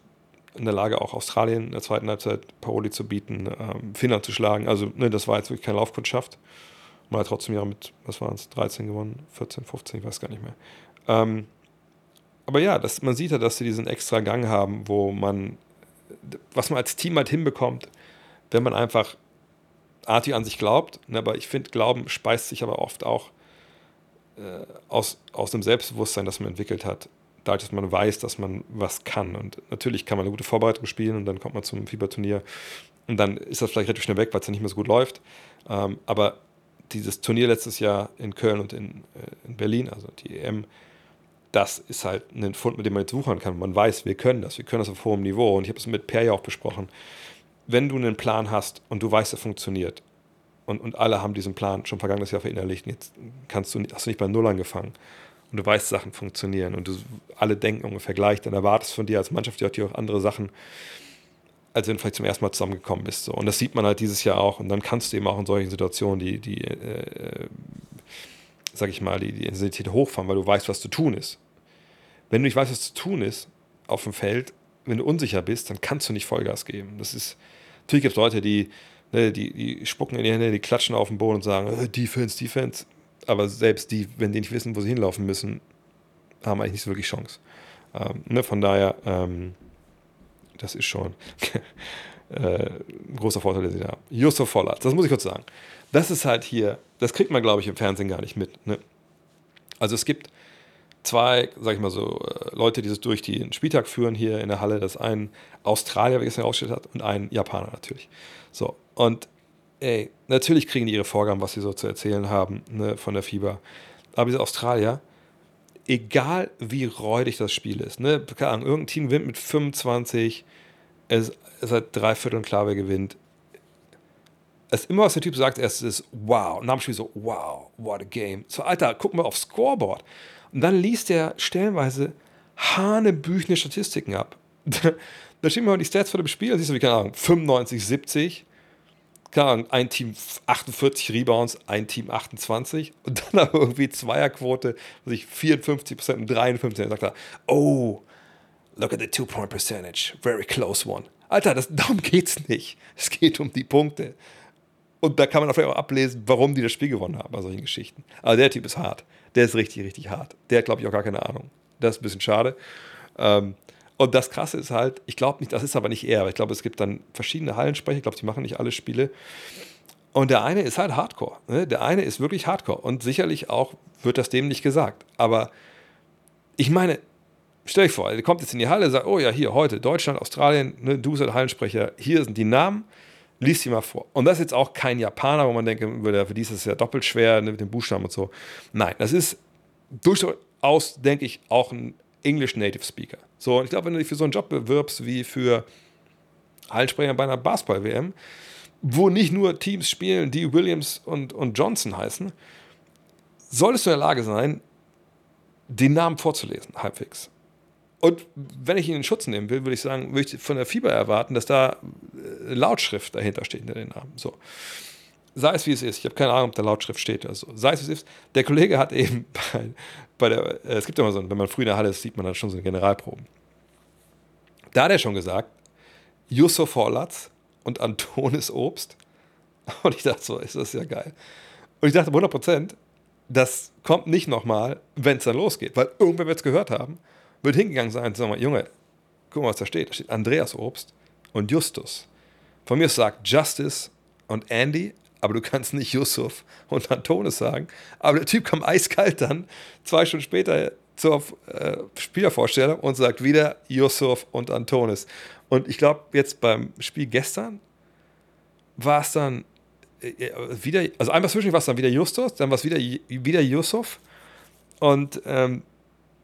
in der Lage, auch Australien in der zweiten Halbzeit Paroli zu bieten, ähm, Finnland zu schlagen. Also, ne, das war jetzt wirklich keine Laufkundschaft. Hat trotzdem ja mit, was waren es, 13 gewonnen, 14, 15, ich weiß gar nicht mehr. Ähm, aber ja, das, man sieht ja, dass sie diesen extra Gang haben, wo man, was man als Team halt hinbekommt, wenn man einfach artig an sich glaubt. Ne, aber ich finde, Glauben speist sich aber oft auch äh, aus, aus dem Selbstbewusstsein, das man entwickelt hat dadurch, dass man weiß, dass man was kann. Und natürlich kann man eine gute Vorbereitung spielen und dann kommt man zum Fieberturnier und dann ist das vielleicht relativ schnell weg, weil es dann nicht mehr so gut läuft. Ähm, aber dieses Turnier letztes Jahr in Köln und in, äh, in Berlin, also die EM, das ist halt ein Fund, mit dem man jetzt suchen kann. Man weiß, wir können das, wir können das auf hohem Niveau. Und ich habe es mit Per ja auch besprochen. Wenn du einen Plan hast und du weißt, er funktioniert, und, und alle haben diesen Plan schon vergangenes Jahr verinnerlicht, jetzt kannst du, hast du nicht bei Null angefangen und du weißt, Sachen funktionieren und du alle denken ungefähr gleich, dann erwartest von dir als Mannschaft ja auch andere Sachen, als wenn du vielleicht zum ersten Mal zusammengekommen bist. So. Und das sieht man halt dieses Jahr auch. Und dann kannst du eben auch in solchen Situationen die, die äh, sag ich mal, die, die Intensität hochfahren, weil du weißt, was zu tun ist. Wenn du nicht weißt, was zu tun ist auf dem Feld, wenn du unsicher bist, dann kannst du nicht Vollgas geben. Das ist, natürlich gibt es Leute, die, ne, die, die spucken in die Hände, die klatschen auf den Boden und sagen, äh, Defense, Defense. Aber selbst die, wenn die nicht wissen, wo sie hinlaufen müssen, haben eigentlich nicht so wirklich Chance. Ähm, ne, von daher, ähm, das ist schon äh, ein großer Vorteil, den sie da haben. Jusuf Vollert, das muss ich kurz sagen. Das ist halt hier, das kriegt man, glaube ich, im Fernsehen gar nicht mit. Ne? Also es gibt zwei, sag ich mal so, äh, Leute, die das durch den Spieltag führen hier in der Halle. Das ist ein Australier, wie es herausgestellt hat, und ein Japaner natürlich. So, und ey, natürlich kriegen die ihre Vorgaben, was sie so zu erzählen haben ne, von der Fieber. Aber diese Australier, egal wie räudig das Spiel ist, ne, keine Ahnung, irgendein Team gewinnt mit 25, es, es hat drei Viertel klar, wer gewinnt. Es ist immer, was der Typ sagt, erst ist wow. Und nach dem Spiel so, wow, what a game. So, Alter, guck mal aufs Scoreboard. Und dann liest er stellenweise hanebüchene Statistiken ab. da stehen mal die Stats vor dem Spiel, da siehst du, wie, keine Ahnung, 95, 70, Ahnung, ein Team 48 Rebounds, ein Team 28 und dann aber irgendwie Zweierquote, was ich 54% und 53%, dann sagt er, oh, look at the two-point percentage, very close one. Alter, das, darum geht's nicht. Es geht um die Punkte. Und da kann man vielleicht auch ablesen, warum die das Spiel gewonnen haben bei solchen Geschichten. Aber der Typ ist hart. Der ist richtig, richtig hart. Der hat, glaube ich, auch gar keine Ahnung. Das ist ein bisschen schade. Ähm, und das Krasse ist halt, ich glaube nicht, das ist aber nicht er, aber ich glaube, es gibt dann verschiedene Hallensprecher, ich glaube, die machen nicht alle Spiele. Und der eine ist halt Hardcore. Ne? Der eine ist wirklich Hardcore. Und sicherlich auch wird das dem nicht gesagt. Aber ich meine, stell dich vor, er kommt jetzt in die Halle, sagt, oh ja, hier heute Deutschland, Australien, ne, du bist Hallensprecher, hier sind die Namen lies sie mal vor. Und das ist jetzt auch kein Japaner, wo man denkt, für die ist es ja doppelt schwer ne, mit den Buchstaben und so. Nein, das ist durchaus, denke ich, auch ein English Native Speaker. So, und ich glaube, wenn du dich für so einen Job bewirbst wie für Hallensprecher bei einer Basketball-WM, wo nicht nur Teams spielen, die Williams und, und Johnson heißen, solltest du in der Lage sein, den Namen vorzulesen, halbwegs. Und wenn ich ihn in Schutz nehmen will, würde ich sagen, würde ich von der Fieber erwarten, dass da äh, Lautschrift dahinter steht hinter den Namen. So. Sei es wie es ist, ich habe keine Ahnung, ob da Lautschrift steht. Also, sei es wie es ist. Der Kollege hat eben bei, bei der, äh, es gibt immer so, wenn man früh in der Halle ist, sieht man dann schon so eine Generalproben. Da hat er schon gesagt, Yusuf Horlatz und Antonis Obst. Und ich dachte so, ist das ja geil. Und ich dachte 100 Prozent, das kommt nicht nochmal, wenn es dann losgeht, weil irgendwer wird es gehört haben wird hingegangen sein und sagen, Junge, guck mal, was da steht. Da steht Andreas Obst und Justus. Von mir sagt Justice und Andy, aber du kannst nicht Yusuf und Antonis sagen. Aber der Typ kam eiskalt dann, zwei Stunden später zur äh, Spielervorstellung und sagt wieder Yusuf und Antonis. Und ich glaube, jetzt beim Spiel gestern war es dann äh, äh wieder, also einmal zwischendurch war es dann wieder Justus, dann war es wieder, wieder Yusuf. Und ähm,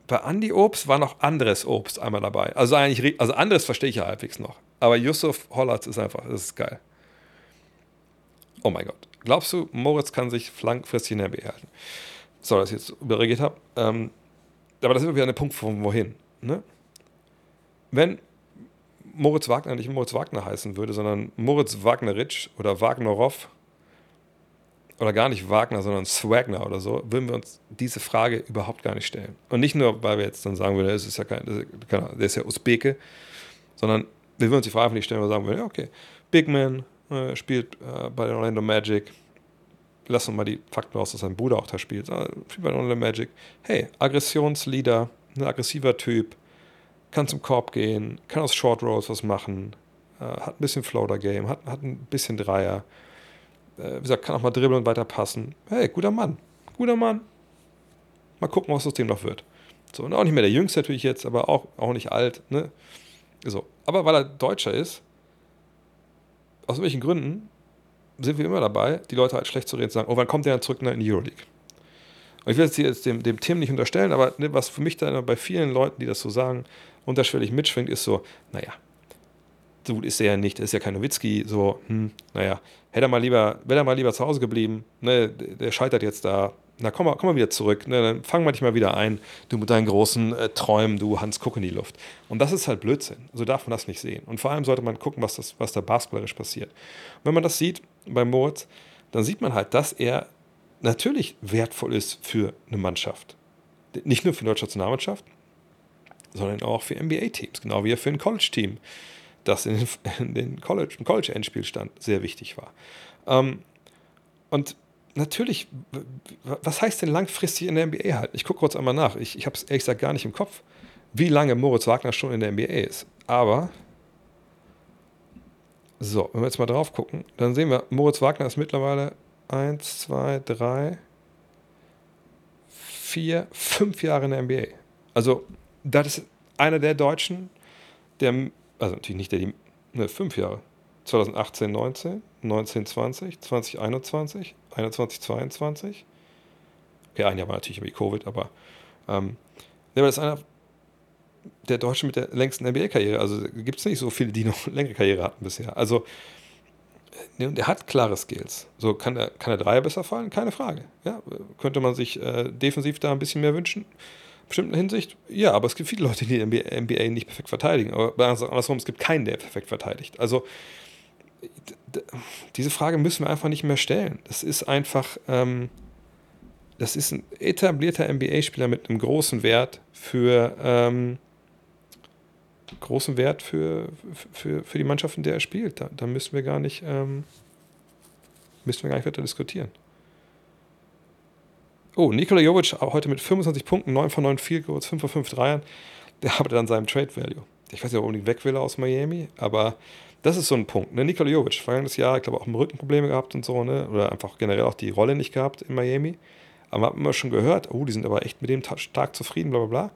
bei Andy Obst war noch anderes Obst einmal dabei. Also eigentlich, also anderes verstehe ich ja halbwegs noch. Aber Yusuf Hollatz ist einfach, das ist geil. Oh mein Gott. Glaubst du, Moritz kann sich flankfristig in der NBA halten? Sorry, dass ich jetzt überreagiert habe. Ähm, aber das ist wieder ein Punkt von wohin. Ne? Wenn Moritz Wagner nicht Moritz Wagner heißen würde, sondern Moritz Wagneritsch oder Wagnerov, oder gar nicht Wagner, sondern Swagner oder so, würden wir uns diese Frage überhaupt gar nicht stellen. Und nicht nur, weil wir jetzt dann sagen würden, das ist ja kein, der ist ja Usbeke, sondern wir würden uns die Frage nicht stellen, weil wir sagen würden, ja, okay, Big Man äh, spielt äh, bei den Orlando Magic, lass uns mal die Fakten raus, dass sein Bruder auch da spielt, äh, spielt bei den Orlando Magic, hey, Aggressionsleader, ein aggressiver Typ, kann zum Korb gehen, kann aus Short Rolls was machen, äh, hat ein bisschen Floater Game, hat, hat ein bisschen Dreier, äh, wie gesagt, kann auch mal dribbeln und weiter passen. Hey, guter Mann. Guter Mann. Mal gucken, was aus dem noch wird. So, und auch nicht mehr der Jüngste natürlich jetzt, aber auch, auch nicht alt. Ne? So. Aber weil er Deutscher ist, aus welchen Gründen sind wir immer dabei, die Leute halt schlecht zu reden und sagen, oh, wann kommt der dann zurück in die Euroleague? Und ich will jetzt, jetzt dem, dem Tim nicht unterstellen, aber ne, was für mich da bei vielen Leuten, die das so sagen, unterschwellig mitschwingt, ist so, naja, so gut ist er ja nicht, ist ja kein Nowitzki, so, hm, naja, hätte er mal lieber, wäre er mal lieber zu Hause geblieben, ne, der scheitert jetzt da, na komm mal, komm mal wieder zurück, ne, dann fang mal dich mal wieder ein, du mit deinen großen äh, Träumen, du Hans Guck in die Luft. Und das ist halt Blödsinn, so darf man das nicht sehen. Und vor allem sollte man gucken, was, das, was da basketballerisch passiert. Und wenn man das sieht bei Moritz, dann sieht man halt, dass er natürlich wertvoll ist für eine Mannschaft. Nicht nur für die deutsche Nationalmannschaft, sondern auch für NBA-Teams, genau wie für ein College-Team, das in den, in den College, im College-Endspielstand sehr wichtig war. Ähm, und natürlich, was heißt denn langfristig in der NBA halten? Ich gucke kurz einmal nach. Ich, ich habe es ehrlich gesagt gar nicht im Kopf, wie lange Moritz Wagner schon in der NBA ist. Aber, so, wenn wir jetzt mal drauf gucken, dann sehen wir, Moritz Wagner ist mittlerweile 1, 2, 3, 4, 5 Jahre in der NBA. Also, das ist einer der Deutschen, der, also natürlich nicht der, die, ne, 5 Jahre. 2018, 19, 19, 20, 2021, 21, 22. Okay, ein Jahr war natürlich irgendwie Covid, aber ähm, der ist einer der Deutschen mit der längsten NBA-Karriere. Also gibt es nicht so viele, die noch längere Karriere hatten bisher. Also ne, der hat klare Skills. So kann der, kann der Dreier besser fallen? Keine Frage. Ja, könnte man sich äh, defensiv da ein bisschen mehr wünschen? bestimmten Hinsicht, ja, aber es gibt viele Leute, die die NBA nicht perfekt verteidigen. Aber andersrum, es gibt keinen, der perfekt verteidigt. Also diese Frage müssen wir einfach nicht mehr stellen. Das ist einfach, ähm, das ist ein etablierter NBA-Spieler mit einem großen Wert für ähm, großen Wert für, für, für die Mannschaft, in der er spielt. Da, da müssen wir gar nicht ähm, müssen wir gar nicht weiter diskutieren. Oh, Nikola Jovic heute mit 25 Punkten, 9 von 9 Field Goals, 5 von 5 Dreiern. Der arbeitet an seinem Trade Value. Ich weiß nicht, ob er unbedingt weg will aus Miami, aber das ist so ein Punkt. Ne? Nikola Jovic, vergangenes Jahr, ich glaube, auch Rückenprobleme gehabt und so, ne? oder einfach generell auch die Rolle nicht gehabt in Miami. Aber man hat immer schon gehört, oh, die sind aber echt mit dem stark zufrieden, bla bla bla.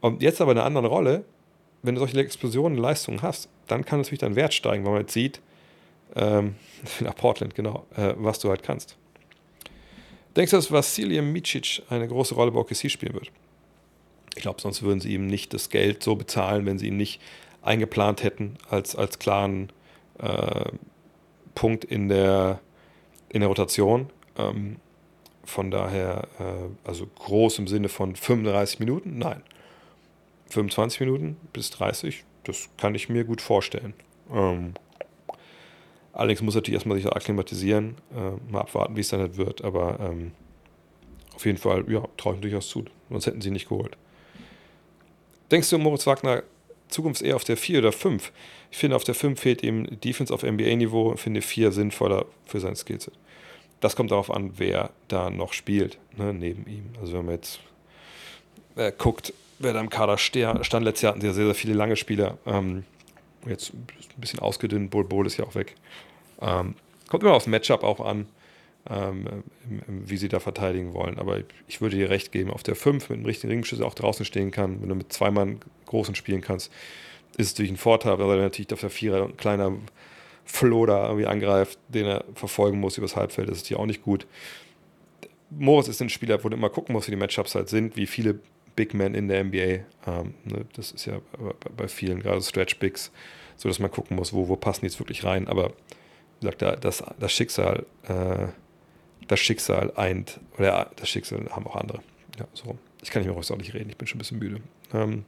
Und jetzt aber in einer anderen Rolle, wenn du solche Explosionen, Leistungen hast, dann kann natürlich dein Wert steigen, weil man jetzt sieht, ähm, nach Portland, genau, äh, was du halt kannst. Denkst du, dass Vasilij Micic eine große Rolle bei OKC spielen wird? Ich glaube, sonst würden sie ihm nicht das Geld so bezahlen, wenn sie ihn nicht eingeplant hätten als, als klaren äh, Punkt in der, in der Rotation. Ähm, von daher, äh, also groß im Sinne von 35 Minuten? Nein. 25 Minuten bis 30, das kann ich mir gut vorstellen. Ähm, allerdings muss natürlich erstmal sich akklimatisieren, äh, mal abwarten, wie es dann halt wird, aber ähm, auf jeden Fall, ja, traue ich ihm durchaus zu, sonst hätten sie ihn nicht geholt. Denkst du, Moritz Wagner Zukunft eher auf der 4 oder 5. Ich finde, auf der 5 fehlt ihm Defense auf NBA-Niveau und finde 4 sinnvoller für sein Skillset. Das kommt darauf an, wer da noch spielt, ne, neben ihm. Also wenn man jetzt äh, guckt, wer da im Kader stand, letztes Jahr hatten sie ja sehr, sehr viele lange Spieler. Ähm, jetzt ein bisschen ausgedünnt, Bull Bull ist ja auch weg. Ähm, kommt immer aufs Matchup auch an, ähm, wie sie da verteidigen wollen. Aber ich würde dir recht geben, auf der 5 mit einem richtigen Ringschüsse auch draußen stehen kann, wenn du mit zwei Mann großen spielen kannst, ist es natürlich ein Vorteil, weil er natürlich auf der Vierer ein kleiner Floh da irgendwie angreift, den er verfolgen muss übers Halbfeld, das ist hier auch nicht gut. Morris ist ein Spieler, wo du immer gucken musst, wie die Matchups halt sind, wie viele Big Men in der NBA. Ähm, ne, das ist ja bei vielen, gerade Stretch Bigs, so dass man gucken muss, wo, wo passen die jetzt wirklich rein. Aber wie gesagt, das, das Schicksal, äh, das Schicksal eint, oder das Schicksal haben auch andere. Ja, so. Ich kann nicht mehr auch nicht reden, ich bin schon ein bisschen müde. Ähm,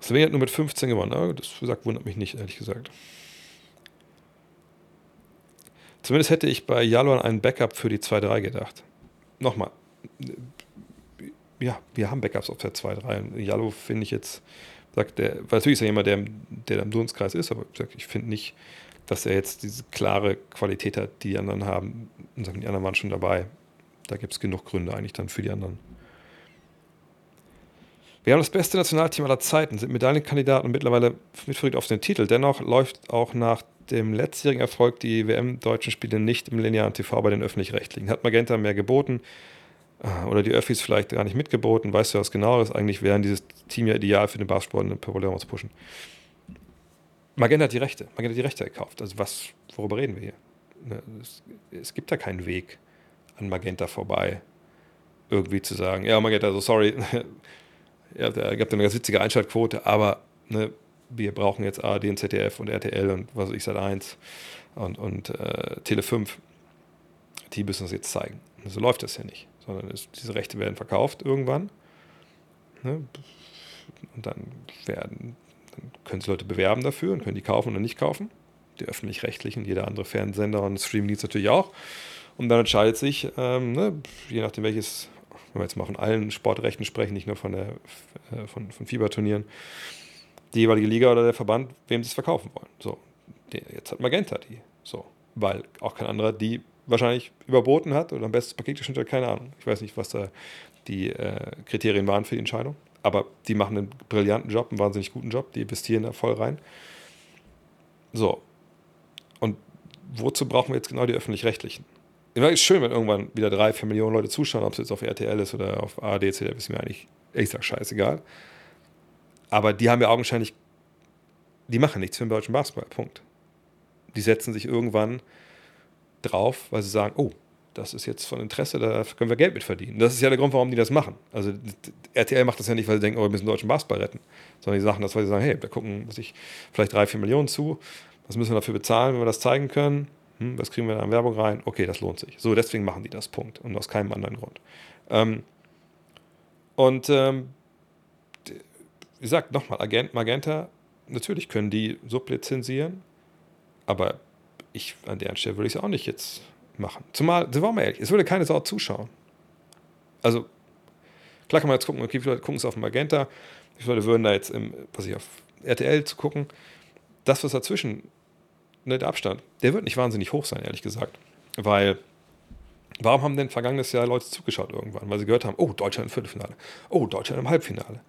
Sven hat nur mit 15 gewonnen. Das gesagt, wundert mich nicht, ehrlich gesagt. Zumindest hätte ich bei Jalon einen Backup für die 2-3 gedacht. Nochmal. Ja, wir haben Backups auf der 2-3. Jalo finde ich jetzt, sagt der, weil natürlich ist er jemand, der, der im Dunstkreis ist, aber ich finde nicht, dass er jetzt diese klare Qualität hat, die die anderen haben. Und sagen, die anderen waren schon dabei. Da gibt es genug Gründe eigentlich dann für die anderen. Wir haben das beste Nationalteam aller Zeiten, sind Medaillenkandidaten und mittlerweile mitverrückt auf den Titel. Dennoch läuft auch nach dem letztjährigen Erfolg die WM-deutschen Spiele nicht im linearen TV bei den Öffentlich-Rechtlichen. Hat Magenta mehr geboten äh, oder die Öffis vielleicht gar nicht mitgeboten? Weißt du was genaueres? Eigentlich wären dieses Team ja ideal für den Basketball und Popularisierung zu pushen. Magenta hat die Rechte. Magenta hat die Rechte gekauft. Also was, worüber reden wir hier? Ne, es, es gibt da keinen Weg an Magenta vorbei, irgendwie zu sagen, ja, Magenta, so sorry, ja, da gab es eine ganz witzige Einschaltquote, aber ne, wir brauchen jetzt ARD und ZDF und RTL und was weiß ich, Sat 1 und, und äh, Tele 5. Die müssen uns jetzt zeigen. So läuft das ja nicht, sondern es, diese Rechte werden verkauft irgendwann. Ne? Und dann werden, können sich Leute bewerben dafür und können die kaufen oder nicht kaufen. die öffentlich-rechtlichen, jeder andere Fernsehsender und Streamingdienst natürlich auch. Und dann entscheidet sich, ähm, ne, je nachdem welches, wenn wir jetzt mal von allen Sportrechten sprechen, nicht nur von, der, äh, von, von Fieberturnieren, die jeweilige Liga oder der Verband, wem sie es verkaufen wollen. So, jetzt hat Magenta die. So, weil auch kein anderer die wahrscheinlich überboten hat oder am besten Paket geschnitten hat, keine Ahnung. Ich weiß nicht, was da die äh, Kriterien waren für die Entscheidung. Aber die machen einen brillanten Job, einen wahnsinnig guten Job, die investieren da voll rein. So. Und wozu brauchen wir jetzt genau die öffentlich-rechtlichen? Es ist schön, wenn irgendwann wieder drei, vier Millionen Leute zuschauen, ob es jetzt auf RTL ist oder auf ARD, ist mir eigentlich, ehrlich gesagt, scheißegal. Aber die haben ja augenscheinlich, die machen nichts für den deutschen Basketball, Punkt. Die setzen sich irgendwann drauf, weil sie sagen, oh, das ist jetzt von Interesse, da können wir Geld mit verdienen. Das ist ja der Grund, warum die das machen. Also RTL macht das ja nicht, weil sie denken, oh, wir müssen deutschen Basketball retten, sondern die sagen das, weil sie sagen, hey, wir gucken sich vielleicht drei, vier Millionen zu, was müssen wir dafür bezahlen, wenn wir das zeigen können, hm, was kriegen wir da an Werbung rein, okay, das lohnt sich. So, deswegen machen die das, Punkt. Und aus keinem anderen Grund. Ähm, und ähm, wie gesagt, nochmal, Agent, Magenta, natürlich können die sublizenzieren, aber ich an deren Stelle würde ich es auch nicht jetzt machen. Zumal, sind wir mal ehrlich, es würde keine Sau zuschauen. Also, klar kann man jetzt gucken, okay, wie viele Leute gucken es auf Magenta, wie viele Leute würden da jetzt, im, was ich auf RTL zu gucken. Das, was dazwischen, ne, der Abstand, der wird nicht wahnsinnig hoch sein, ehrlich gesagt. Weil, warum haben denn vergangenes Jahr Leute zugeschaut irgendwann? Weil sie gehört haben, oh, Deutschland im Viertelfinale, oh, Deutschland im Halbfinale.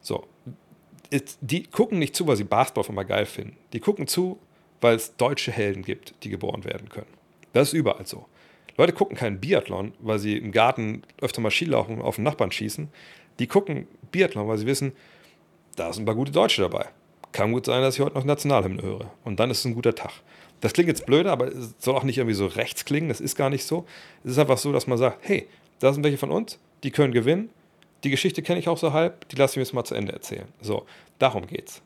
So, die gucken nicht zu, weil sie Basketball immer geil finden. Die gucken zu, weil es deutsche Helden gibt, die geboren werden können. Das ist überall so. Leute gucken keinen Biathlon, weil sie im Garten öfter mal Skilaufen auf den Nachbarn schießen. Die gucken Biathlon, weil sie wissen, da sind ein paar gute Deutsche dabei. Kann gut sein, dass ich heute noch Nationalhymne höre. Und dann ist es ein guter Tag. Das klingt jetzt blöd, aber es soll auch nicht irgendwie so rechts klingen. Das ist gar nicht so. Es ist einfach so, dass man sagt, hey, da sind welche von uns, die können gewinnen. Die Geschichte kenne ich auch so halb, die lasse ich mir jetzt mal zu Ende erzählen. So, darum geht's.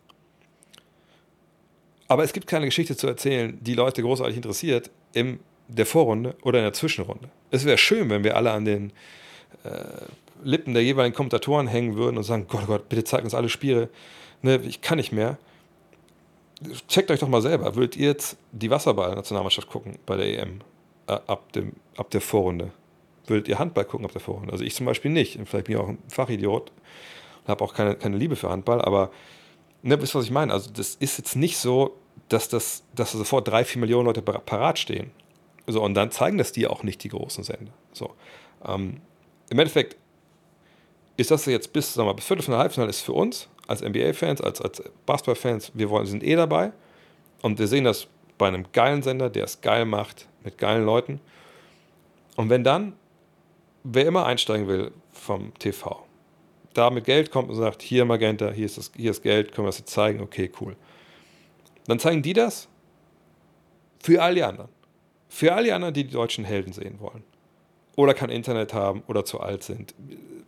Aber es gibt keine Geschichte zu erzählen, die Leute großartig interessiert in der Vorrunde oder in der Zwischenrunde. Es wäre schön, wenn wir alle an den äh, Lippen der jeweiligen Kommentatoren hängen würden und sagen: Gott, oh Gott, bitte zeigt uns alle Spiele. Ne, ich kann nicht mehr. Checkt euch doch mal selber. Würdet ihr jetzt die Wasserball-Nationalmannschaft gucken bei der EM äh, ab, dem, ab der Vorrunde? Würdet ihr Handball gucken ab der Vorrunde? Also ich zum Beispiel nicht. Vielleicht bin ich auch ein Fachidiot und habe auch keine, keine Liebe für Handball, aber ne, wisst ihr, was ich meine? Also, das ist jetzt nicht so, dass, das, dass da sofort drei, vier Millionen Leute parat stehen. So, und dann zeigen das die auch nicht, die großen Sender. So, ähm, Im Endeffekt ist das jetzt bis, sagen wir, bis Viertelfinale, Halbfinale ist für uns als NBA-Fans, als, als Basketball-Fans, wir wollen, sind eh dabei. Und wir sehen das bei einem geilen Sender, der es geil macht, mit geilen Leuten. Und wenn dann, wer immer einsteigen will vom TV, da mit Geld kommt und sagt, hier Magenta, hier ist, das, hier ist Geld, können wir das jetzt zeigen, okay, cool. Dann zeigen die das für all die anderen. Für all die anderen, die die deutschen Helden sehen wollen. Oder kein Internet haben oder zu alt sind.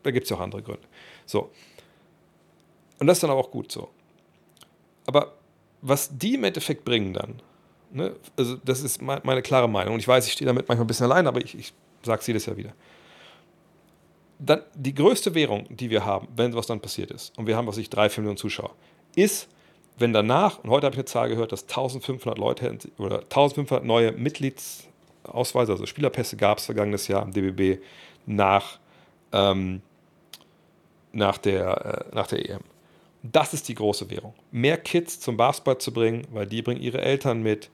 Da gibt es ja auch andere Gründe. So. Und das ist dann auch gut so. Aber was die im Endeffekt bringen dann, ne, also das ist meine klare Meinung. Und ich weiß, ich stehe damit manchmal ein bisschen allein, aber ich, ich sage es jedes Jahr wieder dann die größte Währung, die wir haben, wenn was dann passiert ist, und wir haben, was ich, drei, vier Millionen Zuschauer, ist, wenn danach, und heute habe ich eine Zahl gehört, dass 1500 Leute oder 1500 neue Mitgliedsausweise, also Spielerpässe gab es vergangenes Jahr im DBB nach, ähm, nach, der, äh, nach der EM. Das ist die große Währung. Mehr Kids zum Basketball zu bringen, weil die bringen ihre Eltern mit,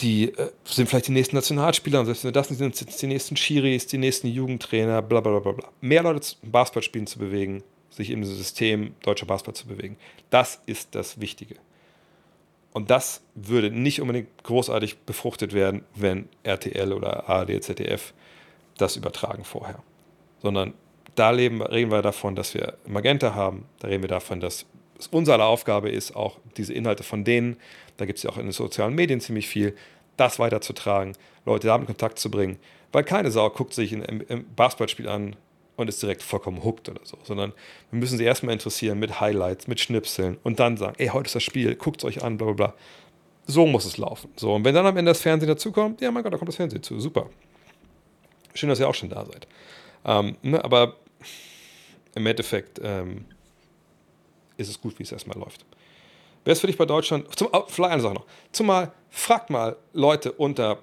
die äh, sind vielleicht die nächsten Nationalspieler und selbst wenn das sind, sind die nächsten Schiris, die nächsten Jugendtrainer, bla bla bla bla. Mehr Leute zum Basketballspielen zu bewegen, sich im System deutscher Basketball zu bewegen. Das ist das Wichtige. Und das würde nicht unbedingt großartig befruchtet werden, wenn RTL oder ARD, ZDF das übertragen vorher. Sondern da reden wir davon, dass wir Magenta haben, da reden wir davon, dass es unsere Aufgabe ist, auch diese Inhalte von denen da gibt es ja auch in den sozialen Medien ziemlich viel, das weiterzutragen, Leute damit in Kontakt zu bringen. Weil keine Sau guckt sich ein Basketballspiel an und ist direkt vollkommen hooked oder so, sondern wir müssen sie erstmal interessieren mit Highlights, mit Schnipseln und dann sagen, ey, heute ist das Spiel, guckt es euch an, bla bla bla. So muss es laufen. So, und wenn dann am Ende das Fernsehen dazukommt, ja, mein Gott, da kommt das Fernsehen zu, super. Schön, dass ihr auch schon da seid. Ähm, ne, aber im Endeffekt ähm, ist es gut, wie es erstmal läuft. Wer ist für dich bei Deutschland? Zum, oh, vielleicht eine Sache noch. Zumal, fragt mal Leute unter,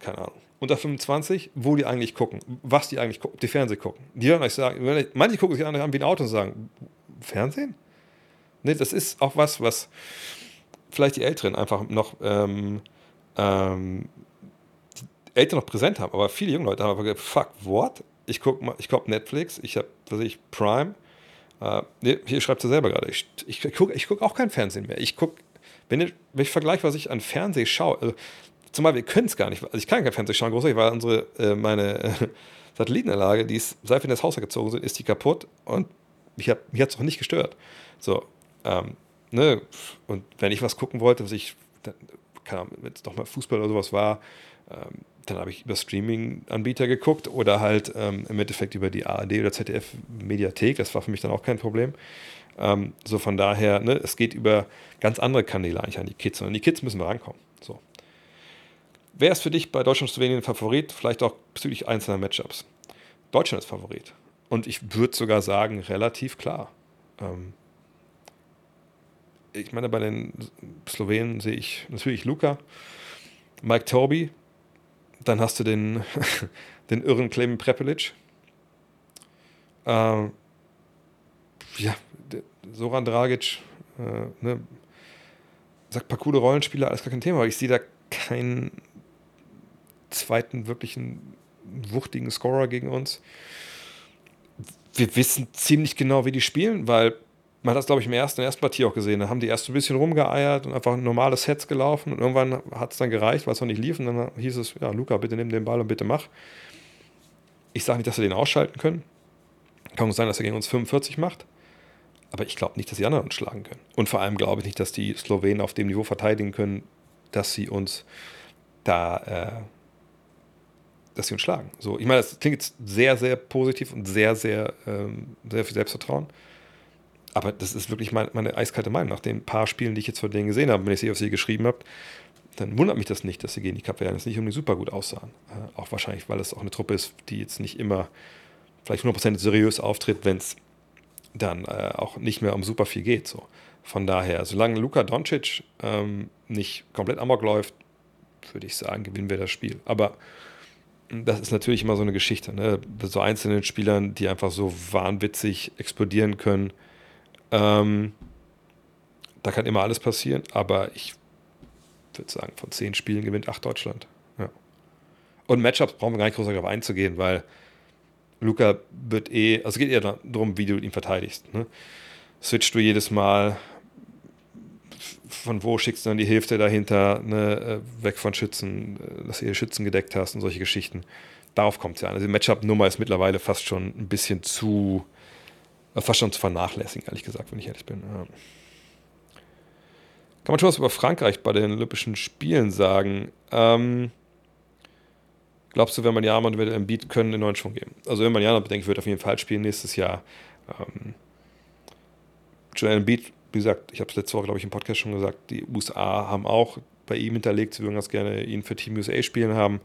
keine Ahnung, unter 25, wo die eigentlich gucken, was die eigentlich gucken, die Fernsehen gucken. Die hören euch sagen, manche gucken sich an wie ein Auto und sagen, Fernsehen? Nee, das ist auch was, was vielleicht die Älteren einfach noch, ähm, ähm, die Eltern noch präsent haben, aber viele junge Leute haben einfach gesagt, fuck, what? Ich gucke ich guck Netflix, ich habe, was ich, Prime. Äh, nee, hier schreibt er selber gerade, ich, ich gucke ich guck auch kein Fernsehen mehr. Ich gucke, wenn ich, wenn ich vergleiche, was ich an Fernsehen schaue, also, zumal wir können es gar nicht, also ich kann kein Fernsehen schauen, großartig, weil unsere, äh, meine äh, Satellitenanlage, die ist, seit wir in das Haus gezogen sind, ist die kaputt und mich hat es auch nicht gestört. So, ähm, ne, und wenn ich was gucken wollte, was ich, keine Ahnung, wenn es doch mal Fußball oder sowas war, ähm, dann habe ich über Streaming-Anbieter geguckt oder halt ähm, im Endeffekt über die ARD oder ZDF-Mediathek. Das war für mich dann auch kein Problem. Ähm, so von daher, ne, es geht über ganz andere Kanäle eigentlich an die Kids. Und an die Kids müssen wir rankommen. So. Wer ist für dich bei Deutschland-Slowenien Favorit? Vielleicht auch bezüglich einzelner Matchups. Deutschland ist Favorit. Und ich würde sogar sagen, relativ klar. Ähm, ich meine, bei den Slowenen sehe ich natürlich Luca, Mike Toby, dann hast du den, den irren Clemen Prepelic. Ähm, ja, Soran Dragic, äh, ne, sagt paar coole Rollenspieler, alles gar kein Thema, aber ich sehe da keinen zweiten wirklichen wuchtigen Scorer gegen uns. Wir wissen ziemlich genau, wie die spielen, weil man hat das, glaube ich, im ersten, in der ersten Partie auch gesehen. Da haben die erst ein bisschen rumgeeiert und einfach normale Sets gelaufen und irgendwann hat es dann gereicht, weil es noch nicht lief und dann hieß es, ja, Luca, bitte nimm den Ball und bitte mach. Ich sage nicht, dass wir den ausschalten können. Kann sein, dass er gegen uns 45 macht. Aber ich glaube nicht, dass die anderen uns schlagen können. Und vor allem glaube ich nicht, dass die Slowenen auf dem Niveau verteidigen können, dass sie uns da, äh, dass sie uns schlagen. So, ich meine, das klingt jetzt sehr, sehr positiv und sehr, sehr, ähm, sehr viel Selbstvertrauen. Aber das ist wirklich meine, meine eiskalte Meinung. Nach den paar Spielen, die ich jetzt von denen gesehen habe, wenn ich sie auf sie geschrieben habe, dann wundert mich das nicht, dass sie gegen die Kapverden nicht unbedingt super gut aussahen. Äh, auch wahrscheinlich, weil es auch eine Truppe ist, die jetzt nicht immer vielleicht 100% seriös auftritt, wenn es dann äh, auch nicht mehr um super viel geht. So. Von daher, solange Luka Doncic ähm, nicht komplett amok läuft, würde ich sagen, gewinnen wir das Spiel. Aber das ist natürlich immer so eine Geschichte. Ne? So einzelnen Spielern, die einfach so wahnwitzig explodieren können, ähm, da kann immer alles passieren, aber ich würde sagen, von zehn Spielen gewinnt acht Deutschland. Ja. Und Matchups brauchen wir gar nicht groß darauf einzugehen, weil Luca wird eh, also geht eher darum, wie du ihn verteidigst. Ne? Switchst du jedes Mal, von wo schickst du dann die Hälfte dahinter, ne, äh, weg von Schützen, äh, dass ihr Schützen gedeckt hast und solche Geschichten. Darauf kommt es ja an. Also die Matchup-Nummer ist mittlerweile fast schon ein bisschen zu fast schon zu vernachlässigen, ehrlich gesagt, wenn ich ehrlich bin. Ja. Kann man schon was über Frankreich bei den Olympischen Spielen sagen? Ähm, glaubst du, wenn man Jahrmann und Embiid können einen neuen Schwung geben? Also wenn man Jahrmann bedenkt, wird auf jeden Fall spielen nächstes Jahr. Ähm, Joel Embiid, wie gesagt, ich habe es letzte Woche, glaube ich, im Podcast schon gesagt, die USA haben auch bei ihm hinterlegt, sie würden ganz gerne ihn für Team USA spielen haben.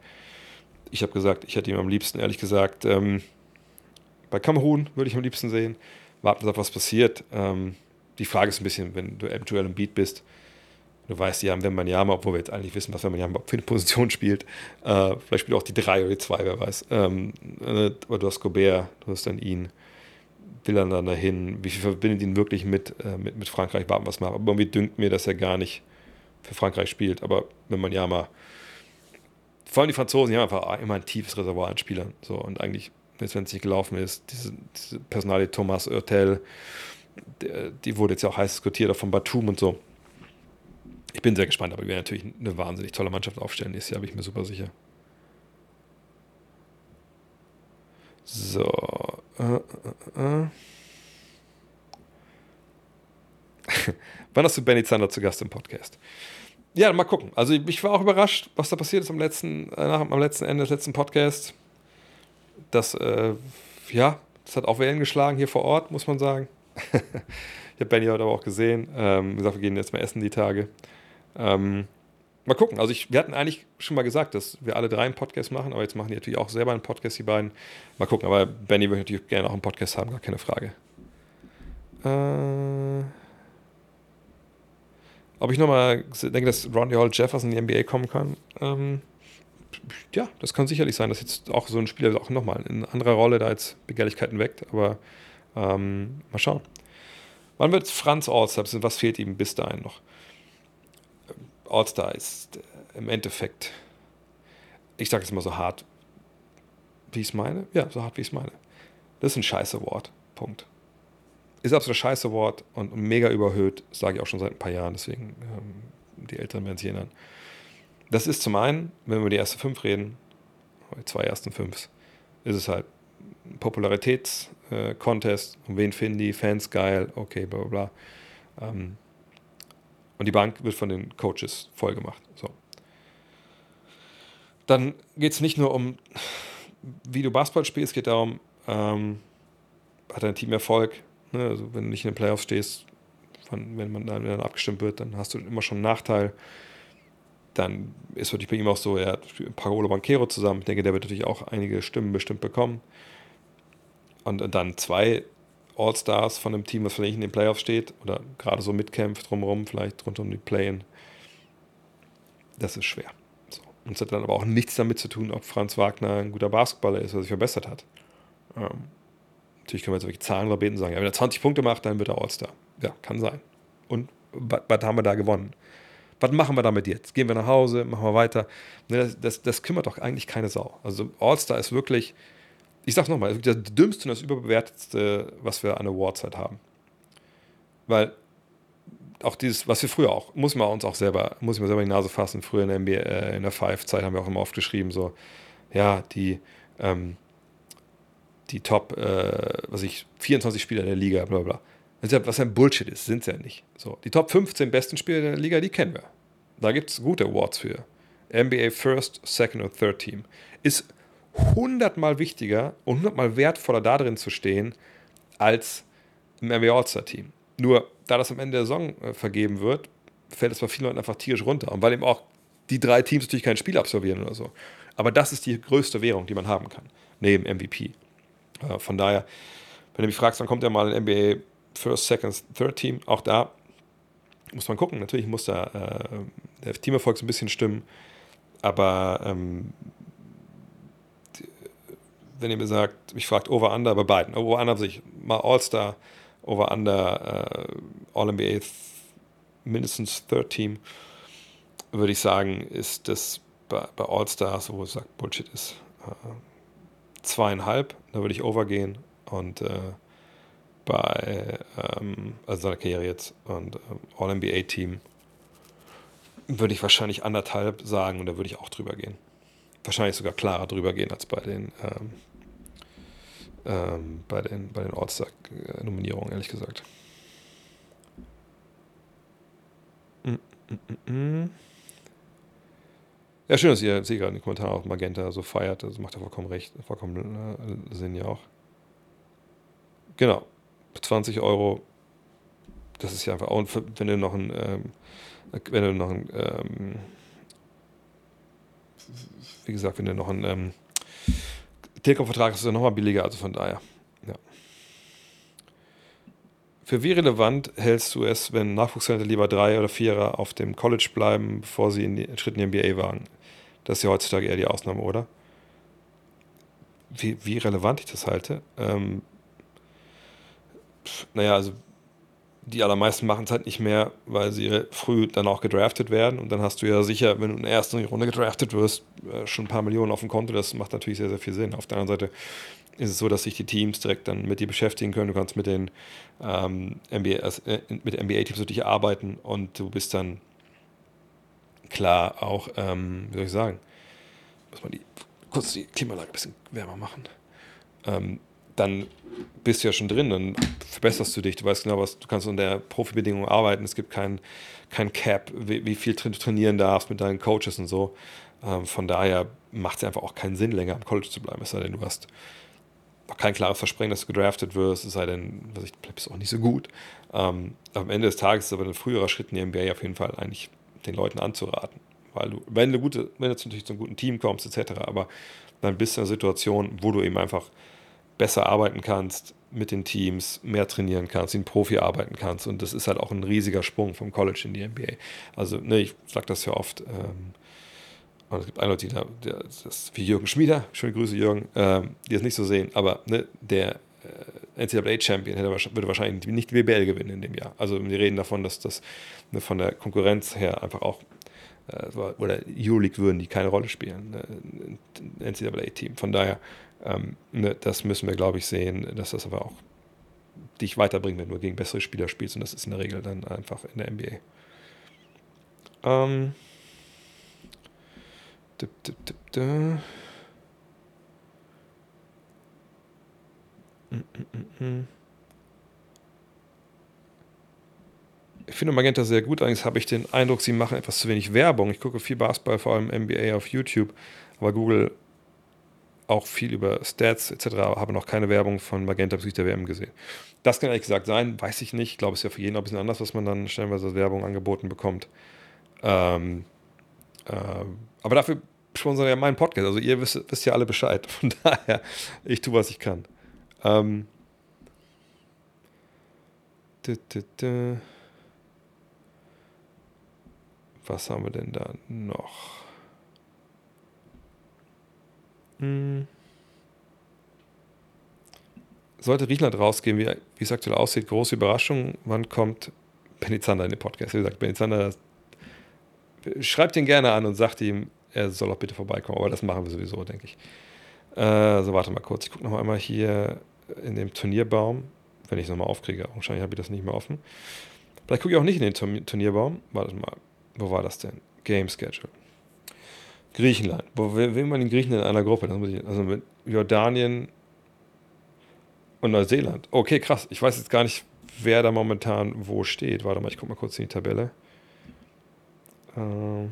Ich habe gesagt, ich hätte ihm am liebsten, ehrlich gesagt, ähm, bei Kamerun würde ich am liebsten sehen warten, auf was passiert. Ähm, die Frage ist ein bisschen, wenn du Joel im Beat bist, du weißt, die haben Wembanyama, obwohl wir jetzt eigentlich wissen, was Wembanyama für eine Position spielt. Äh, vielleicht spielt auch die 3 oder die 2, wer weiß. Ähm, äh, aber du hast Gobert, du hast dann ihn. Will er dann dahin? Wie viel verbindet ihn wirklich mit, äh, mit, mit Frankreich? Warten was mal. Aber irgendwie dünkt mir, dass er gar nicht für Frankreich spielt. Aber wenn man ja mal. Vor allem die Franzosen, die haben einfach immer ein tiefes Reservoir an Spielern. So, und eigentlich jetzt wenn es nicht gelaufen ist, diese, diese Personalie Thomas Oertel, die wurde jetzt ja auch heiß diskutiert, auch von Batum und so. Ich bin sehr gespannt, aber wir werden natürlich eine wahnsinnig tolle Mannschaft aufstellen. Nächstes Jahr bin ich mir super sicher. So. Wann hast du Benny Zander zu Gast im Podcast? Ja, mal gucken. Also ich war auch überrascht, was da passiert ist am letzten, äh, am letzten Ende des letzten Podcasts das, äh, ja, das hat auch Wellen geschlagen hier vor Ort, muss man sagen. ich habe Benny heute aber auch gesehen. Ähm, gesagt, wir gehen jetzt mal essen die Tage. Ähm, mal gucken. Also ich, wir hatten eigentlich schon mal gesagt, dass wir alle drei einen Podcast machen, aber jetzt machen die natürlich auch selber einen Podcast, die beiden. Mal gucken, aber Benny würde natürlich gerne auch einen Podcast haben, gar keine Frage. Äh, Ob ich nochmal denke, dass Ronnie Hall Jefferson in die NBA kommen kann, ähm, ja, das kann sicherlich sein, dass jetzt auch so ein Spieler auch nochmal in anderer Rolle da jetzt Begehrlichkeiten weckt, aber ähm, mal schauen. Wann wird Franz Allstar? Was fehlt ihm bis dahin noch? Allstar ist im Endeffekt, ich sage es immer so hart, wie ich es meine. Ja, so hart, wie ich es meine. Das ist ein scheiße Wort. Punkt. Ist absolut ein scheiße Wort und mega überhöht, sage ich auch schon seit ein paar Jahren, deswegen ähm, die Eltern werden sich erinnern. Das ist zum einen, wenn wir über die ersten fünf reden, die zwei ersten fünf, ist es halt Popularitäts-Contest. Äh, um wen finden die Fans geil? Okay, bla bla bla. Ähm, und die Bank wird von den Coaches voll gemacht. So. Dann geht es nicht nur um, wie du Basketball spielst, es geht darum, ähm, hat dein Team Erfolg. Ne? Also wenn du nicht in den Playoffs stehst, von, wenn man dann, dann abgestimmt wird, dann hast du immer schon einen Nachteil. Dann ist natürlich bei ihm auch so, er hat Paolo Banquero zusammen. Ich denke, der wird natürlich auch einige Stimmen bestimmt bekommen. Und dann zwei All-Stars von einem Team, was vielleicht in den Playoffs steht oder gerade so mitkämpft drumherum, vielleicht rund um die Play-In. Das ist schwer. So. Und es hat dann aber auch nichts damit zu tun, ob Franz Wagner ein guter Basketballer ist oder sich verbessert hat. Ähm, natürlich können wir jetzt wirklich Zahlen oder beten sagen, ja, wenn er 20 Punkte macht, dann wird er All-Star. Ja, kann sein. Und was haben wir da gewonnen? Was machen wir damit jetzt? Gehen wir nach Hause, machen wir weiter? Ne, das, das, das kümmert doch eigentlich keine Sau. Also All-Star ist wirklich, ich sag's nochmal, das dümmste und das überbewertetste, was wir an Awards halt haben. Weil auch dieses, was wir früher auch, muss man uns auch selber, muss ich mir selber in die Nase fassen, früher in der, äh, in der Five-Zeit haben wir auch immer oft geschrieben, so, ja, die, ähm, die Top, äh, was ich, 24 Spieler der Liga, bla bla. Was ein Bullshit ist, sind es ja nicht. So, die Top 15 besten Spieler der Liga, die kennen wir. Da gibt es gute Awards für. NBA First, Second und Third Team. Ist hundertmal wichtiger und hundertmal wertvoller da drin zu stehen, als im NBA All-Star Team. Nur, da das am Ende der Saison äh, vergeben wird, fällt es bei vielen Leuten einfach tierisch runter. Und weil eben auch die drei Teams natürlich kein Spiel absolvieren oder so. Aber das ist die größte Währung, die man haben kann, neben MVP. Äh, von daher, wenn du mich fragst, dann kommt ja mal ein NBA First, Second, Third Team. Auch da muss man gucken. Natürlich muss da äh, der Teamerfolg so ein bisschen stimmen. Aber ähm, wenn ihr mir sagt, mich fragt Over-Under bei beiden. Over-Under sich mal All-Star, Over-Under, äh, All-NBA mindestens Third Team, würde ich sagen, ist das bei, bei All-Stars, wo es sagt Bullshit ist, äh, zweieinhalb. Da würde ich overgehen und äh, bei ähm, also seiner Karriere jetzt und ähm, All-NBA-Team würde ich wahrscheinlich anderthalb sagen und da würde ich auch drüber gehen. Wahrscheinlich sogar klarer drüber gehen als bei den ähm, ähm, bei den, bei den All-Star-Nominierungen, ehrlich gesagt. Mm, mm, mm, ja, schön, dass ihr, seht gerade in den Kommentaren auch Magenta so feiert. Das macht ja vollkommen recht, vollkommen äh, Sinn ja auch. Genau. 20 Euro, das ist ja einfach auch, wenn du noch ein, ähm, wenn du noch ein, ähm, wie gesagt, wenn du noch ein ähm, Telekom-Vertrag ist ja nochmal billiger, also von daher, ja. Für wie relevant hältst du es, wenn Nachwuchstalente lieber drei oder vierer auf dem College bleiben, bevor sie einen Schritt in die NBA wagen? Das ist ja heutzutage eher die Ausnahme, oder? Wie, wie relevant ich das halte? Ähm, naja, also die allermeisten machen es halt nicht mehr, weil sie früh dann auch gedraftet werden. Und dann hast du ja sicher, wenn du in der ersten Runde gedraftet wirst, äh, schon ein paar Millionen auf dem Konto. Das macht natürlich sehr, sehr viel Sinn. Auf der anderen Seite ist es so, dass sich die Teams direkt dann mit dir beschäftigen können. Du kannst mit den ähm, NBA, äh, mit NBA-Teams natürlich arbeiten und du bist dann klar auch, ähm, wie soll ich sagen, muss man die, kurz die Klimaanlage ein bisschen wärmer machen. Ähm, dann bist du ja schon drin, dann verbesserst du dich. Du weißt genau, was du kannst unter Profibedingungen arbeiten. Es gibt kein, kein Cap, wie, wie viel du trainieren darfst mit deinen Coaches und so. Ähm, von daher macht es einfach auch keinen Sinn, länger am College zu bleiben. Es sei denn, du hast noch kein klares Versprechen, dass du gedraftet wirst, es sei denn, was ich, bist auch nicht so gut. Ähm, am Ende des Tages ist aber ein früherer Schritt in die NBA auf jeden Fall eigentlich den Leuten anzuraten. Weil du, wenn du, gute, wenn du natürlich zu einem guten Team kommst, etc., aber dann bist du in einer Situation, wo du eben einfach besser arbeiten kannst, mit den Teams, mehr trainieren kannst, wie Profi arbeiten kannst. Und das ist halt auch ein riesiger Sprung vom College in die NBA. Also, ne, ich sage das ja oft. Ähm, und es gibt eine Leute, die da, der, das wie Jürgen Schmieder, schöne Grüße Jürgen, ähm, die es nicht so sehen, aber ne, der äh, NCAA-Champion würde wahrscheinlich nicht BBL gewinnen in dem Jahr. Also wir reden davon, dass das ne, von der Konkurrenz her einfach auch oder Euroleague würden die keine Rolle spielen, ne, ein NCAA-Team. Von daher, ähm, ne, das müssen wir, glaube ich, sehen, dass das aber auch dich weiterbringt, wenn du gegen bessere Spieler spielst und das ist in der Regel dann einfach in der NBA. Ähm, dip, dip, dip, da. Ich finde Magenta sehr gut. Allerdings habe ich den Eindruck, sie machen etwas zu wenig Werbung. Ich gucke viel Basketball, vor allem NBA auf YouTube, aber Google auch viel über Stats etc., habe noch keine Werbung von Magenta bezüglich der WM gesehen. Das kann ehrlich gesagt sein, weiß ich nicht. Ich glaube, es ist ja für jeden ein bisschen anders, was man dann stellenweise Werbung angeboten bekommt. Ähm, äh, aber dafür sponsern ja meinen Podcast. Also ihr wisst, wisst ja alle Bescheid. Von daher, ich tue, was ich kann. Ähm, was haben wir denn da noch? Hm. Sollte Griechenland rausgehen, wie, wie es aktuell aussieht, große Überraschung. Wann kommt Benny Zander in den Podcast? Wie gesagt, Benny Zander, schreibt ihn gerne an und sagt ihm, er soll auch bitte vorbeikommen. Aber das machen wir sowieso, denke ich. Äh, so, warte mal kurz. Ich gucke noch einmal hier in dem Turnierbaum, wenn ich es nochmal aufkriege. Wahrscheinlich habe ich das nicht mehr offen. Vielleicht gucke ich auch nicht in den Turnierbaum. Warte mal, wo war das denn? Game Schedule. Griechenland. Wo will man in Griechenland in einer Gruppe? also mit Jordanien und Neuseeland. Okay, krass. Ich weiß jetzt gar nicht, wer da momentan wo steht. Warte mal, ich gucke mal kurz in die Tabelle. Ähm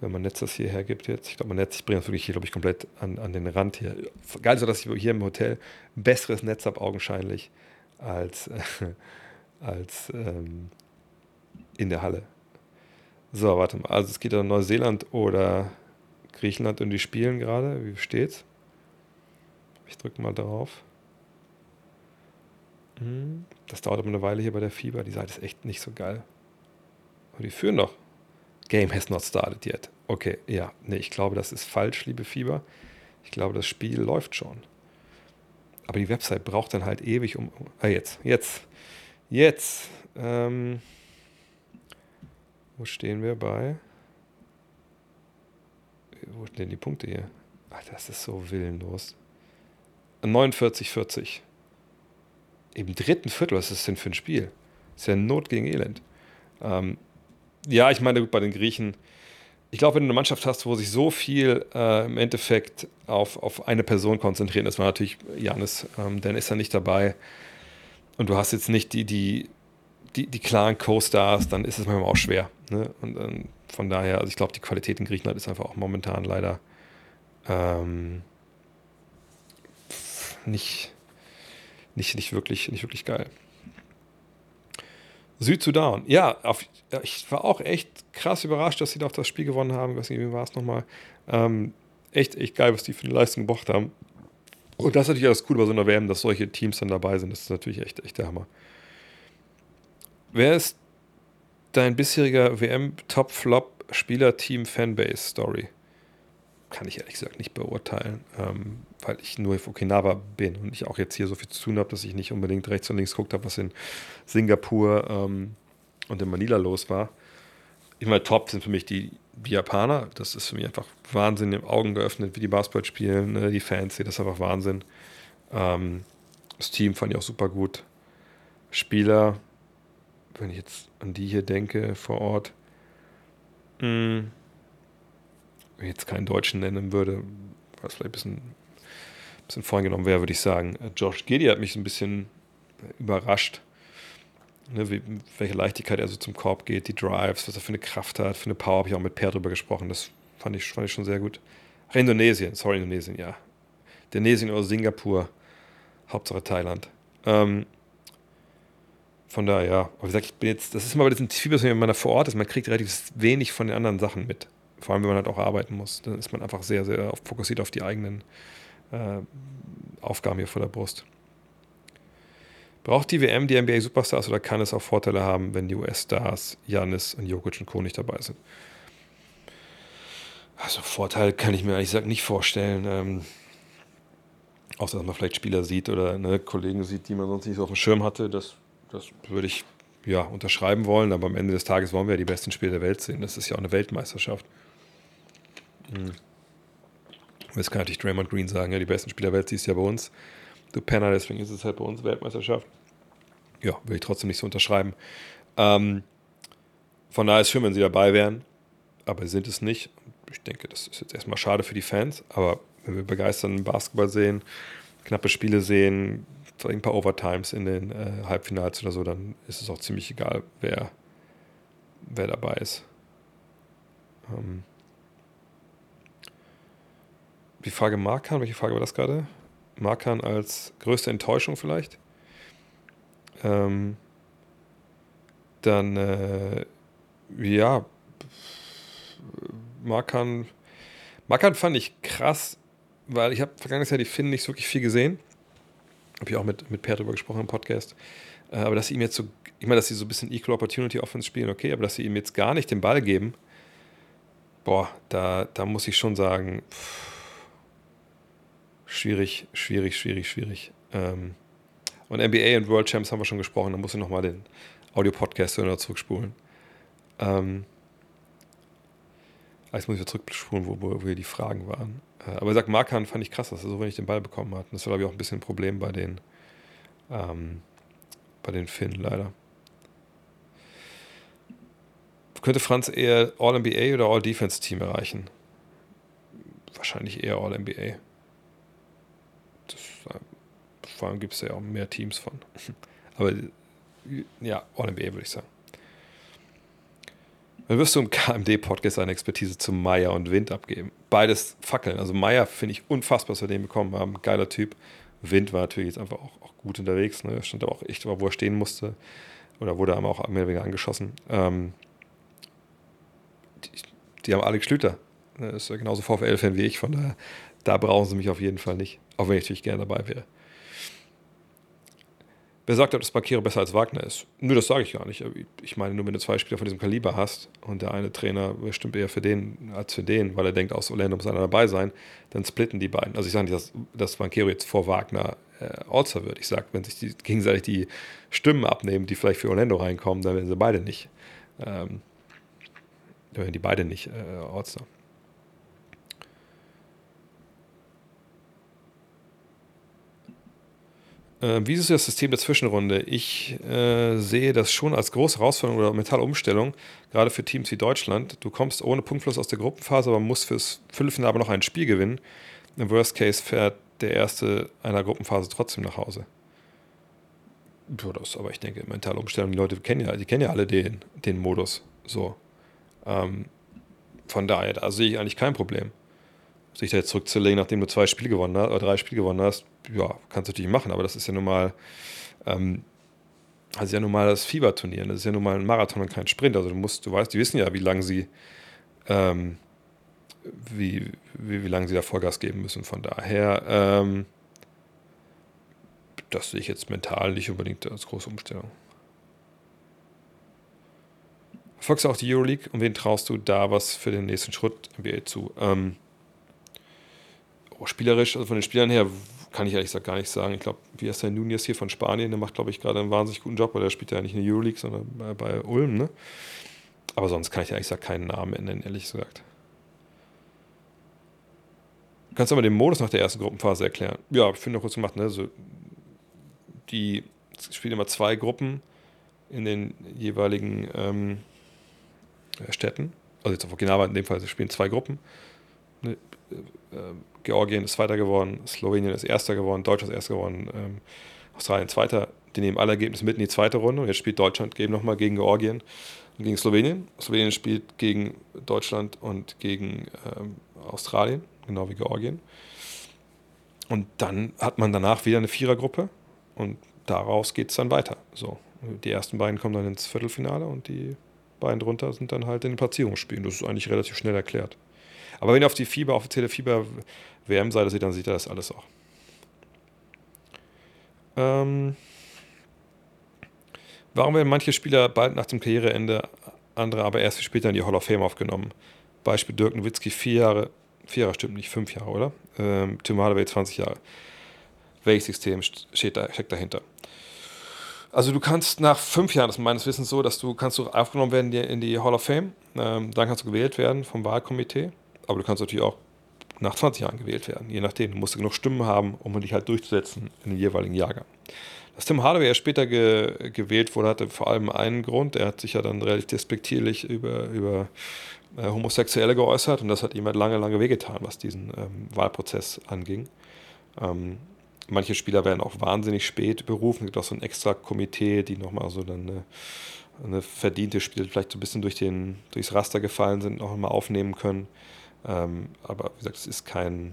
wenn man Netz das hierher gibt jetzt. Ich glaube, mein Netz, ich bringe das wirklich hier, glaube ich, komplett an, an den Rand hier. Geil ist, dass ich hier im Hotel besseres Netz habe, augenscheinlich, als, äh, als ähm, in der Halle. So, warte mal. Also es geht dann Neuseeland oder Griechenland und die spielen gerade. Wie steht's? Ich drücke mal drauf. Hm, das dauert aber eine Weile hier bei der Fieber. Die Seite ist echt nicht so geil. Aber die führen doch. Game has not started yet. Okay, ja, nee, ich glaube, das ist falsch, liebe Fieber. Ich glaube, das Spiel läuft schon. Aber die Website braucht dann halt ewig um. Ah, jetzt, jetzt, jetzt. Ähm, wo stehen wir bei? Wo stehen denn die Punkte hier? Ach, das ist so willenlos. 49, 40. Im dritten Viertel, was ist das denn für ein Spiel? Das ist ja Not gegen Elend. Ähm, ja, ich meine, bei den Griechen, ich glaube, wenn du eine Mannschaft hast, wo sich so viel äh, im Endeffekt auf, auf eine Person konzentriert, das war natürlich Janis, ähm, dann ist er nicht dabei. Und du hast jetzt nicht die, die, die, die klaren Co-Stars, dann ist es manchmal auch schwer. Ne? Und ähm, von daher, also ich glaube, die Qualität in Griechenland ist einfach auch momentan leider ähm, nicht, nicht, nicht, wirklich, nicht wirklich geil. Südsudan, ja, auf, ich war auch echt krass überrascht, dass sie doch das Spiel gewonnen haben. Ich weiß nicht, wie war es nochmal? Ähm, echt, echt geil, was die für eine Leistung gebracht haben. Und das ist natürlich alles cool bei so einer WM, dass solche Teams dann dabei sind. Das ist natürlich echt, echt der Hammer. Wer ist dein bisheriger WM-Top-Flop-Spieler-Team-Fanbase-Story? Kann ich ehrlich gesagt nicht beurteilen, ähm, weil ich nur auf Okinawa bin und ich auch jetzt hier so viel zu tun habe, dass ich nicht unbedingt rechts und links geguckt habe, was in Singapur ähm, und in Manila los war. Ich meine, top sind für mich die, die Japaner. Das ist für mich einfach Wahnsinn, im Augen geöffnet, wie die Basketball spielen, ne? die Fans, das ist einfach Wahnsinn. Ähm, das Team fand ich auch super gut. Spieler, wenn ich jetzt an die hier denke vor Ort, mh, hm, wenn ich jetzt keinen Deutschen nennen würde, was vielleicht ein bisschen, bisschen vorgenommen wäre, würde ich sagen. Josh Giddy hat mich ein bisschen überrascht ne, wie, welche Leichtigkeit er so zum Korb geht, die Drives, was er für eine Kraft hat, für eine Power, habe ich auch mit Per drüber gesprochen. Das fand ich, fand ich schon sehr gut. Ach, Indonesien, sorry, Indonesien, ja. Indonesien oder Singapur, Hauptsache Thailand. Ähm, von daher, ja. Aber wie gesagt, ich bin jetzt, das ist immer bei diesem Fieber, wenn man da vor Ort ist, man kriegt relativ wenig von den anderen Sachen mit. Vor allem, wenn man halt auch arbeiten muss. Dann ist man einfach sehr, sehr fokussiert auf die eigenen äh, Aufgaben hier vor der Brust. Braucht die WM die NBA-Superstars oder kann es auch Vorteile haben, wenn die US-Stars Janis und Jokic und Co. nicht dabei sind? Also Vorteil kann ich mir ehrlich gesagt nicht vorstellen. Ähm, außer dass man vielleicht Spieler sieht oder ne, Kollegen sieht, die man sonst nicht so auf dem Schirm hatte. Das, das würde ich ja, unterschreiben wollen, aber am Ende des Tages wollen wir ja die besten Spieler der Welt sehen. Das ist ja auch eine Weltmeisterschaft. Hm. Jetzt kann natürlich Draymond Green sagen, ja, die besten Spieler der Welt siehst du ja bei uns. Du Penner, deswegen ist es halt bei uns Weltmeisterschaft. Ja, will ich trotzdem nicht so unterschreiben. Ähm, von daher ist schön, wenn sie dabei wären, aber sie sind es nicht. Ich denke, das ist jetzt erstmal schade für die Fans, aber wenn wir begeisternden Basketball sehen, knappe Spiele sehen, ein paar Overtimes in den äh, Halbfinals oder so, dann ist es auch ziemlich egal, wer, wer dabei ist. Ähm, die Frage Markan, welche Frage war das gerade? Markan als größte Enttäuschung vielleicht? Ähm, dann, äh, ja, Markan, Markan fand ich krass, weil ich habe vergangenes Jahr die Finnen nicht so wirklich viel gesehen. Habe ich auch mit, mit Per drüber gesprochen im Podcast. Äh, aber dass sie ihm jetzt so, ich meine, dass sie so ein bisschen Equal Opportunity Offense spielen, okay, aber dass sie ihm jetzt gar nicht den Ball geben, boah, da, da muss ich schon sagen, pff, schwierig, schwierig, schwierig, schwierig. Ähm, und NBA und World Champs haben wir schon gesprochen, da muss ich nochmal den Audio-Podcast zurückspulen. Ähm, jetzt muss ich zurückspulen, wo, wo, wo die Fragen waren. Äh, aber er sagt, Markan fand ich krass, dass er so wenig den Ball bekommen hat. Und das war, glaube ich, auch ein bisschen ein Problem bei den, ähm, bei den Finnen leider. Könnte Franz eher All-NBA oder All-Defense-Team erreichen? Wahrscheinlich eher All-NBA. Vor allem gibt es ja auch mehr Teams von. Aber ja, All-NBA würde ich sagen. Dann wirst du im KMD-Podcast eine Expertise zu Meier und Wind abgeben. Beides fackeln. Also Meier finde ich unfassbar, was wir den bekommen haben. Geiler Typ. Wind war natürlich jetzt einfach auch, auch gut unterwegs. Ne? Stand aber auch echt, wo er stehen musste. Oder wurde einmal auch mehr oder weniger angeschossen. Ähm, die, die, haben Alex Schlüter. Das ist ja genauso VfL-Fan wie ich. Von daher, da brauchen sie mich auf jeden Fall nicht. Auch wenn ich natürlich gerne dabei wäre. Wer sagt, dass Bakero besser als Wagner ist? Nö, das sage ich gar nicht. Ich meine, nur wenn du zwei Spieler von diesem Kaliber hast und der eine Trainer bestimmt eher für den als für den, weil er denkt, aus Orlando muss einer dabei sein, dann splitten die beiden. Also ich sage nicht, dass, dass Banquero jetzt vor Wagner äh, All-Star wird. Ich sage, wenn sich die, gegenseitig die Stimmen abnehmen, die vielleicht für Orlando reinkommen, dann werden sie beide nicht. Ähm, dann werden die beide nicht äh, All-Star. Äh, wie ist das System der Zwischenrunde? Ich äh, sehe das schon als große Herausforderung oder mentale Umstellung, gerade für Teams wie Deutschland. Du kommst ohne Punktfluss aus der Gruppenphase, aber musst fürs Viertelfinale aber noch ein Spiel gewinnen. Im Worst Case fährt der Erste einer Gruppenphase trotzdem nach Hause. Ja, das, aber ich denke, mentale Umstellung, die Leute kennen ja, die kennen ja alle den, den Modus. So. Ähm, von daher, da sehe ich eigentlich kein Problem sich da jetzt zurückzulegen, nachdem du zwei Spiele gewonnen hast oder drei Spiele gewonnen hast, ja, kannst du natürlich machen, aber das ist ja nun mal, ähm, das ja nun mal das Fieberturnier, das ist ja nun mal ein Marathon und kein Sprint. Also du musst, du weißt, die wissen ja, wie lange sie, ähm, wie, wie, wie lange sie da Vollgas geben müssen. Von daher, ähm, das sehe ich jetzt mental nicht unbedingt als große Umstellung. Verfolgst du auch die Euroleague und wen traust du da was für den nächsten Schritt NBA zu? Ähm, oh, spielerisch, also von den Spielern her, kann ich ehrlich gesagt gar nicht sagen. Ich glaube, wie ist der Nunez hier von Spanien, der macht, glaube ich, gerade einen wahnsinnig guten Job, weil der spielt ja nicht in der Euroleague, sondern bei, bei Ulm, ne? Aber sonst kann ich ehrlich gesagt keinen Namen nennen, ehrlich gesagt. Kannst du aber den Modus nach der ersten Gruppenphase erklären? Ja, ich finde auch kurz gemacht, ne? Also, die spielen immer zwei Gruppen in den jeweiligen ähm, Städten. Also jetzt auf Okinawa in dem Fall, sie spielen zwei Gruppen. Ne? Georgien ist Zweiter geworden, Slowenien ist Erster geworden, Deutschland ist Erster geworden, ähm, Australien Zweiter. Die nehmen alle Ergebnisse mit in die zweite Runde und jetzt spielt Deutschland eben nochmal gegen Georgien und gegen Slowenien. Slowenien spielt gegen Deutschland und gegen ähm, Australien, genau wie Georgien. Und dann hat man danach wieder eine Vierergruppe und daraus geht es dann weiter. So, die ersten beiden kommen dann ins Viertelfinale und die beiden drunter sind dann halt in den Platzierungsspielen. Das ist eigentlich relativ schnell erklärt. Aber wenn ihr auf die Fieber, offizielle Fieber-WM-Seite seht, dann seht ihr das alles auch. Ähm, warum werden manche Spieler bald nach dem Karriereende, andere aber erst später in die Hall of Fame aufgenommen? Beispiel Dirk Nowitzki, vier Jahre, vier Jahre stimmt nicht, fünf Jahre, oder? Ähm, Tim Hardaway, 20 Jahre. Welches System steht da, steckt dahinter? Also du kannst nach fünf Jahren, das ist meines Wissens so, dass du kannst du aufgenommen werden in die Hall of Fame, ähm, dann kannst du gewählt werden vom Wahlkomitee, aber du kannst natürlich auch nach 20 Jahren gewählt werden, je nachdem. Du musst genug Stimmen haben, um dich halt durchzusetzen in den jeweiligen Jahrgang. Dass Tim Hardaway später ge gewählt wurde, hatte vor allem einen Grund. Er hat sich ja dann relativ despektierlich über, über äh, Homosexuelle geäußert und das hat ihm halt lange, lange wehgetan, was diesen ähm, Wahlprozess anging. Ähm, manche Spieler werden auch wahnsinnig spät berufen. Es gibt auch so ein extra Komitee, die nochmal so dann eine, eine verdiente Spiel vielleicht so ein bisschen durch den, durchs Raster gefallen sind, noch mal aufnehmen können. Ähm, aber wie gesagt, es ist kein,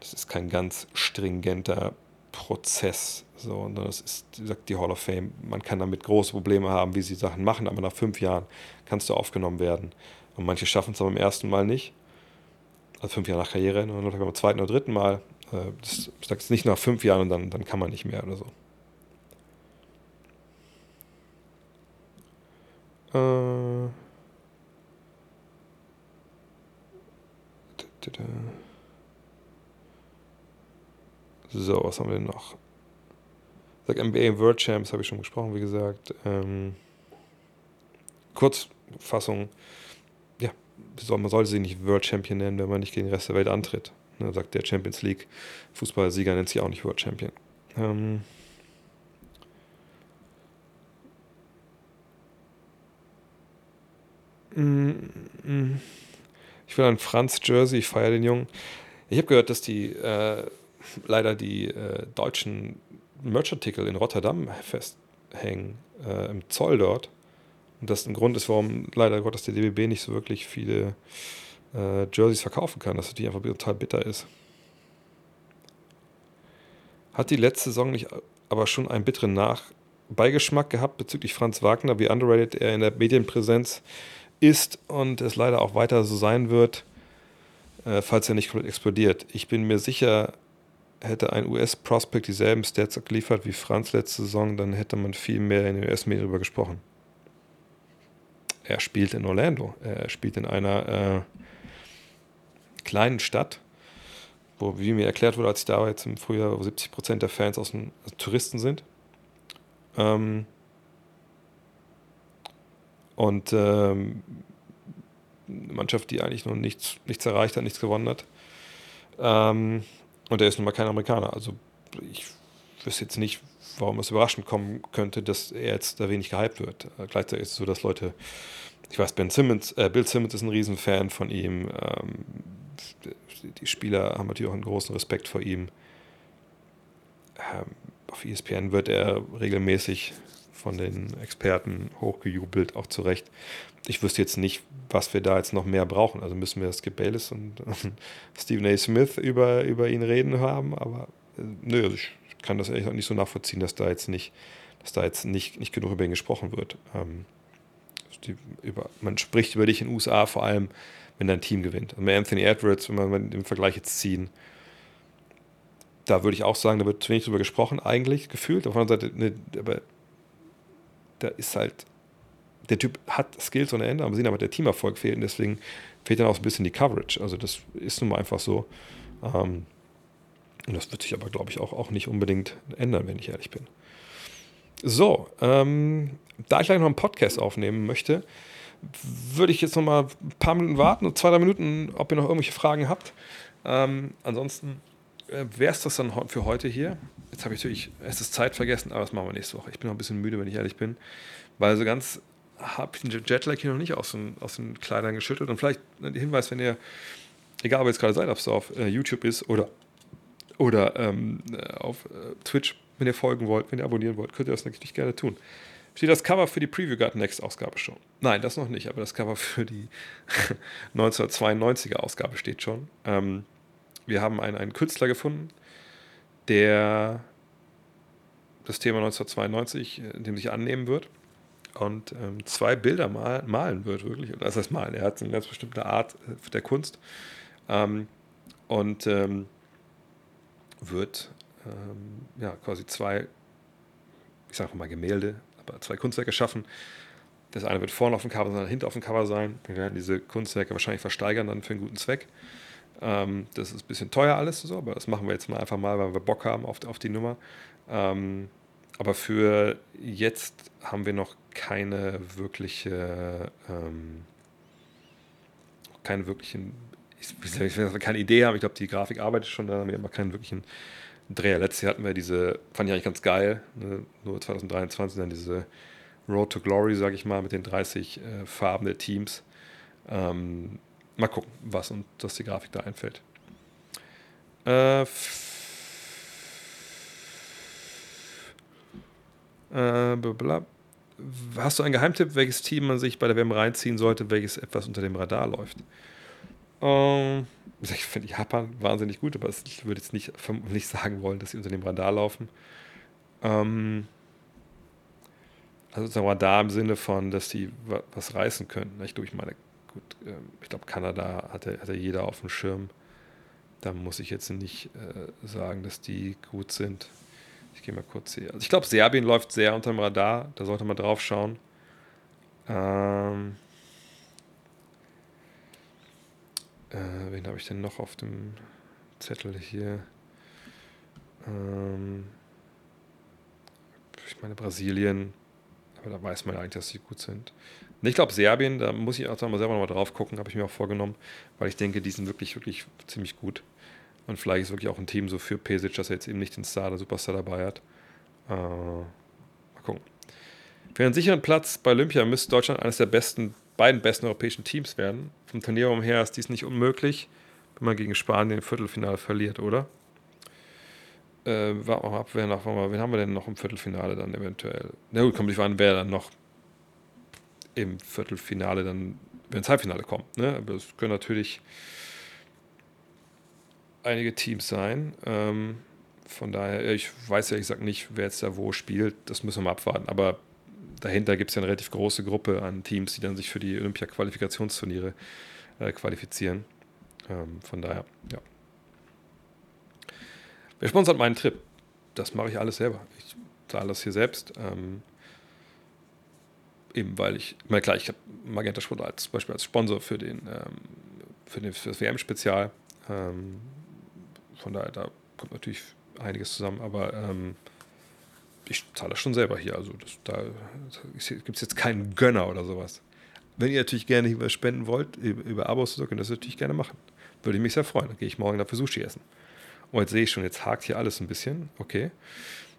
das ist kein ganz stringenter Prozess. So, und das ist, wie gesagt, die Hall of Fame. Man kann damit große Probleme haben, wie sie Sachen machen, aber nach fünf Jahren kannst du aufgenommen werden. Und manche schaffen es aber im ersten Mal nicht. Also fünf Jahre nach Karriere, und dann beim zweiten oder dritten Mal. Äh, das sagst nicht nach fünf Jahren und dann, dann kann man nicht mehr oder so. Äh. So, was haben wir denn noch? Sag NBA World Champs habe ich schon gesprochen, wie gesagt. Ähm, Kurzfassung, ja, man sollte sie nicht World Champion nennen, wenn man nicht gegen den Rest der Welt antritt. Ne, sagt der Champions League Fußballsieger nennt sich auch nicht World Champion. Ähm, mm, mm. Ich will ein Franz Jersey, ich feiere den Jungen. Ich habe gehört, dass die äh, leider die äh, deutschen Merchartikel in Rotterdam festhängen, äh, im Zoll dort. Und das ein Grund ist, warum leider Gottes der DBB nicht so wirklich viele äh, Jerseys verkaufen kann, dass die einfach total bitter ist. Hat die letzte Saison nicht aber schon einen bitteren Nachbeigeschmack gehabt bezüglich Franz Wagner, wie underrated er in der Medienpräsenz ist und es leider auch weiter so sein wird, äh, falls er nicht komplett explodiert. Ich bin mir sicher, hätte ein US-Prospect dieselben Stats geliefert wie Franz letzte Saison, dann hätte man viel mehr in den US-Medien darüber gesprochen. Er spielt in Orlando. Er spielt in einer äh, kleinen Stadt, wo, wie mir erklärt wurde, als ich da war jetzt im Frühjahr, wo 70 Prozent der Fans aus den, also Touristen sind. Ähm, und ähm, eine Mannschaft, die eigentlich noch nichts, nichts erreicht hat, nichts gewonnen hat. Ähm, und er ist nun mal kein Amerikaner. Also ich wüsste jetzt nicht, warum es überraschend kommen könnte, dass er jetzt da wenig gehypt wird. Äh, gleichzeitig ist es so, dass Leute, ich weiß, Ben Simmons, äh, Bill Simmons ist ein Riesenfan von ihm. Ähm, die Spieler haben natürlich auch einen großen Respekt vor ihm. Ähm, auf ESPN wird er regelmäßig von den Experten hochgejubelt, auch zu Recht. Ich wüsste jetzt nicht, was wir da jetzt noch mehr brauchen. Also müssen wir Skip Bayless und, Stephen A. Smith über, über ihn reden haben, aber äh, nö, also ich kann das ehrlich nicht so nachvollziehen, dass da jetzt nicht, dass da jetzt nicht, nicht genug über ihn gesprochen wird. Ähm, die, über, man spricht über dich in den USA vor allem, wenn dein Team gewinnt. Und bei Anthony Edwards, wenn wir den Vergleich jetzt ziehen, da würde ich auch sagen, da wird zu wenig drüber gesprochen, eigentlich gefühlt. Auf der anderen Seite, ne, aber da ist halt, der Typ hat Skills ohne Ende, aber sehen aber der Teamerfolg fehlt und deswegen fehlt dann auch ein bisschen die Coverage. Also das ist nun mal einfach so. Ähm, und das wird sich aber, glaube ich, auch, auch nicht unbedingt ändern, wenn ich ehrlich bin. So, ähm, da ich gleich noch einen Podcast aufnehmen möchte, würde ich jetzt noch mal ein paar Minuten warten, zwei, drei Minuten, ob ihr noch irgendwelche Fragen habt. Ähm, ansonsten wäre es das dann für heute hier. Jetzt habe ich natürlich, es ist Zeit vergessen, aber das machen wir nächste Woche. Ich bin noch ein bisschen müde, wenn ich ehrlich bin, weil so ganz habe ich den Jetlag hier noch nicht aus den, aus den Kleidern geschüttelt. Und vielleicht ein Hinweis, wenn ihr, egal ihr jetzt gerade seid, ob es auf äh, YouTube ist oder, oder ähm, äh, auf äh, Twitch, wenn ihr folgen wollt, wenn ihr abonnieren wollt, könnt ihr das natürlich gerne tun. Steht das Cover für die Preview Guard Next Ausgabe schon? Nein, das noch nicht, aber das Cover für die 1992er Ausgabe steht schon. Ähm, wir haben einen, einen Künstler gefunden, der das Thema 1992 äh, dem sich annehmen wird. und ähm, zwei Bilder mal, malen wird, wirklich. Das heißt malen, er hat eine ganz bestimmte Art äh, der Kunst ähm, und ähm, wird ähm, ja, quasi zwei, ich sage mal Gemälde, aber zwei Kunstwerke schaffen. Das eine wird vorne auf dem Cover sein, hinten auf dem Cover sein. Wir werden diese Kunstwerke wahrscheinlich versteigern dann für einen guten Zweck. Ähm, das ist ein bisschen teuer alles so, aber das machen wir jetzt mal einfach mal, weil wir Bock haben auf, auf die Nummer. Ähm, aber für jetzt haben wir noch keine wirkliche, ähm, keine wirklichen, ich, ich will keine Idee haben. Ich glaube, die Grafik arbeitet schon, da haben wir immer keinen wirklichen Dreher. Letztes Jahr hatten wir diese, fand ich eigentlich ganz geil, ne? nur 2023 dann diese Road to Glory, sage ich mal, mit den 30 äh, Farben der Teams. Ähm, mal gucken, was und dass die Grafik da einfällt. Äh, äh, Hast du einen Geheimtipp, welches Team man sich bei der WM reinziehen sollte, welches etwas unter dem Radar läuft? Ähm, ich finde Japan wahnsinnig gut, aber ich würde jetzt nicht, nicht sagen wollen, dass sie unter dem Radar laufen. Ähm, also sozusagen Radar im Sinne von, dass die was reißen können. Ich ich meine, gut, ähm, ich glaube, Kanada hatte, hatte jeder auf dem Schirm. Da muss ich jetzt nicht äh, sagen, dass die gut sind. Ich gehe mal kurz hier. Also ich glaube, Serbien läuft sehr unter dem Radar. Da sollte man drauf schauen. Ähm, Äh, wen habe ich denn noch auf dem Zettel hier? Ähm, ich meine Brasilien, aber da weiß man eigentlich, dass sie gut sind. Ich glaube Serbien, da muss ich auch mal selber nochmal drauf gucken, habe ich mir auch vorgenommen, weil ich denke, die sind wirklich, wirklich ziemlich gut. Und vielleicht ist wirklich auch ein Team so für Pesic, dass er jetzt eben nicht den Star, der Superstar dabei hat. Äh, mal gucken. Für einen sicheren Platz bei Olympia müsste Deutschland eines der besten beiden besten europäischen Teams werden. Vom Turnier umher ist dies nicht unmöglich, wenn man gegen Spanien im Viertelfinale verliert, oder? Äh, warten wir mal ab, wer noch, wen haben wir denn noch im Viertelfinale dann eventuell? Na gut, kommt nicht an, wer dann noch im Viertelfinale dann, wenn ins Halbfinale kommt. Ne? Aber es können natürlich einige Teams sein. Ähm, von daher, ich weiß ja, ich sag nicht, wer jetzt da wo spielt, das müssen wir mal abwarten. Aber dahinter gibt es ja eine relativ große Gruppe an Teams, die dann sich für die Olympia-Qualifikationsturniere äh, qualifizieren. Ähm, von daher, ja. Wer sponsert meinen Trip? Das mache ich alles selber. Ich zahle das hier selbst. Ähm, eben weil ich, mal klar, ich habe Magenta Sport als Beispiel als Sponsor für den, ähm, für, den für das WM-Spezial. Ähm, von daher, da kommt natürlich einiges zusammen, aber ähm, ich zahle das schon selber hier. Also das, da gibt es jetzt keinen Gönner oder sowas. Wenn ihr natürlich gerne hier spenden wollt, über Abos, könnt ihr das natürlich gerne machen. Würde ich mich sehr freuen. Dann gehe ich morgen dafür Sushi essen. Und jetzt sehe ich schon, jetzt hakt hier alles ein bisschen. Okay.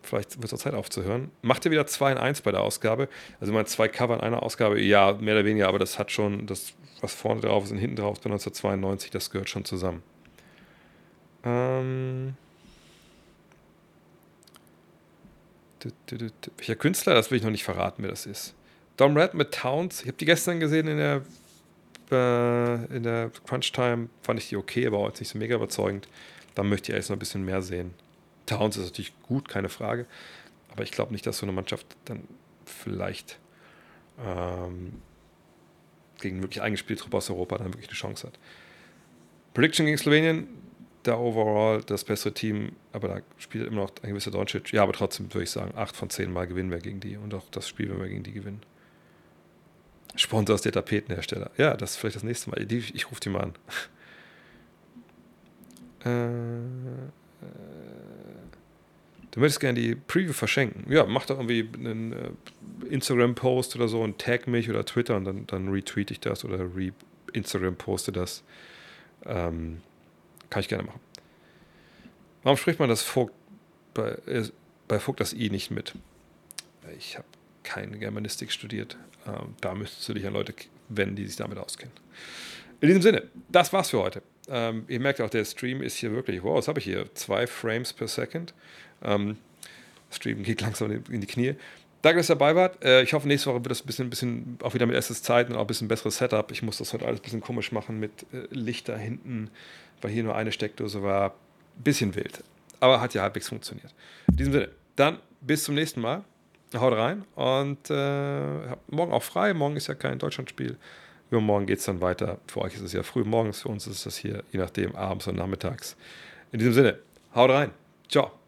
Vielleicht wird es Zeit aufzuhören. Macht ihr wieder 2 in 1 bei der Ausgabe? Also mal zwei Cover in einer Ausgabe, ja, mehr oder weniger, aber das hat schon, das, was vorne drauf ist und hinten drauf ist bei 1992, das gehört schon zusammen. Ähm. Welcher Künstler? Das will ich noch nicht verraten, wer das ist. Dom Red mit Towns. Ich habe die gestern gesehen in der, äh, in der Crunch Time. Fand ich die okay, aber auch jetzt nicht so mega überzeugend. Da möchte ich erst noch ein bisschen mehr sehen. Towns ist natürlich gut, keine Frage. Aber ich glaube nicht, dass so eine Mannschaft dann vielleicht ähm, gegen wirklich eingespielte Truppe aus Europa dann wirklich eine Chance hat. Prediction gegen Slowenien da overall das bessere Team, aber da spielt immer noch ein gewisser Doncic. Ja, aber trotzdem würde ich sagen, acht von zehn Mal gewinnen wir gegen die und auch das Spiel, wenn wir gegen die gewinnen. Sponsor ist der Tapetenhersteller. Ja, das ist vielleicht das nächste Mal. Die, ich rufe die mal an. Äh, äh, du möchtest gerne die Preview verschenken. Ja, mach doch irgendwie einen äh, Instagram-Post oder so und tag mich oder Twitter und dann, dann retweet ich das oder re-Instagram-poste das. Ähm, kann ich gerne machen. Warum spricht man das Vogt bei, äh, bei Vogt das I nicht mit? Ich habe keine Germanistik studiert. Ähm, da müsstest du dich an Leute wenden, die sich damit auskennen. In diesem Sinne, das war's für heute. Ähm, ihr merkt auch, der Stream ist hier wirklich, wow, was habe ich hier? Zwei Frames per Second. Ähm, Stream geht langsam in die Knie. Danke, dass ihr dabei wart. Äh, ich hoffe, nächste Woche wird das ein bisschen, bisschen auch wieder mit SS-Zeit und auch ein bisschen besseres Setup. Ich muss das heute alles ein bisschen komisch machen mit äh, Licht da hinten, weil hier nur eine Steckdose war. Bisschen wild. Aber hat ja halbwegs funktioniert. In diesem Sinne, dann bis zum nächsten Mal. haut rein und äh, morgen auch frei. Morgen ist ja kein Deutschlandspiel. Übermorgen geht es dann weiter. Für euch ist es ja früh morgens, für uns ist das hier, je nachdem, abends und nachmittags. In diesem Sinne, haut rein. Ciao.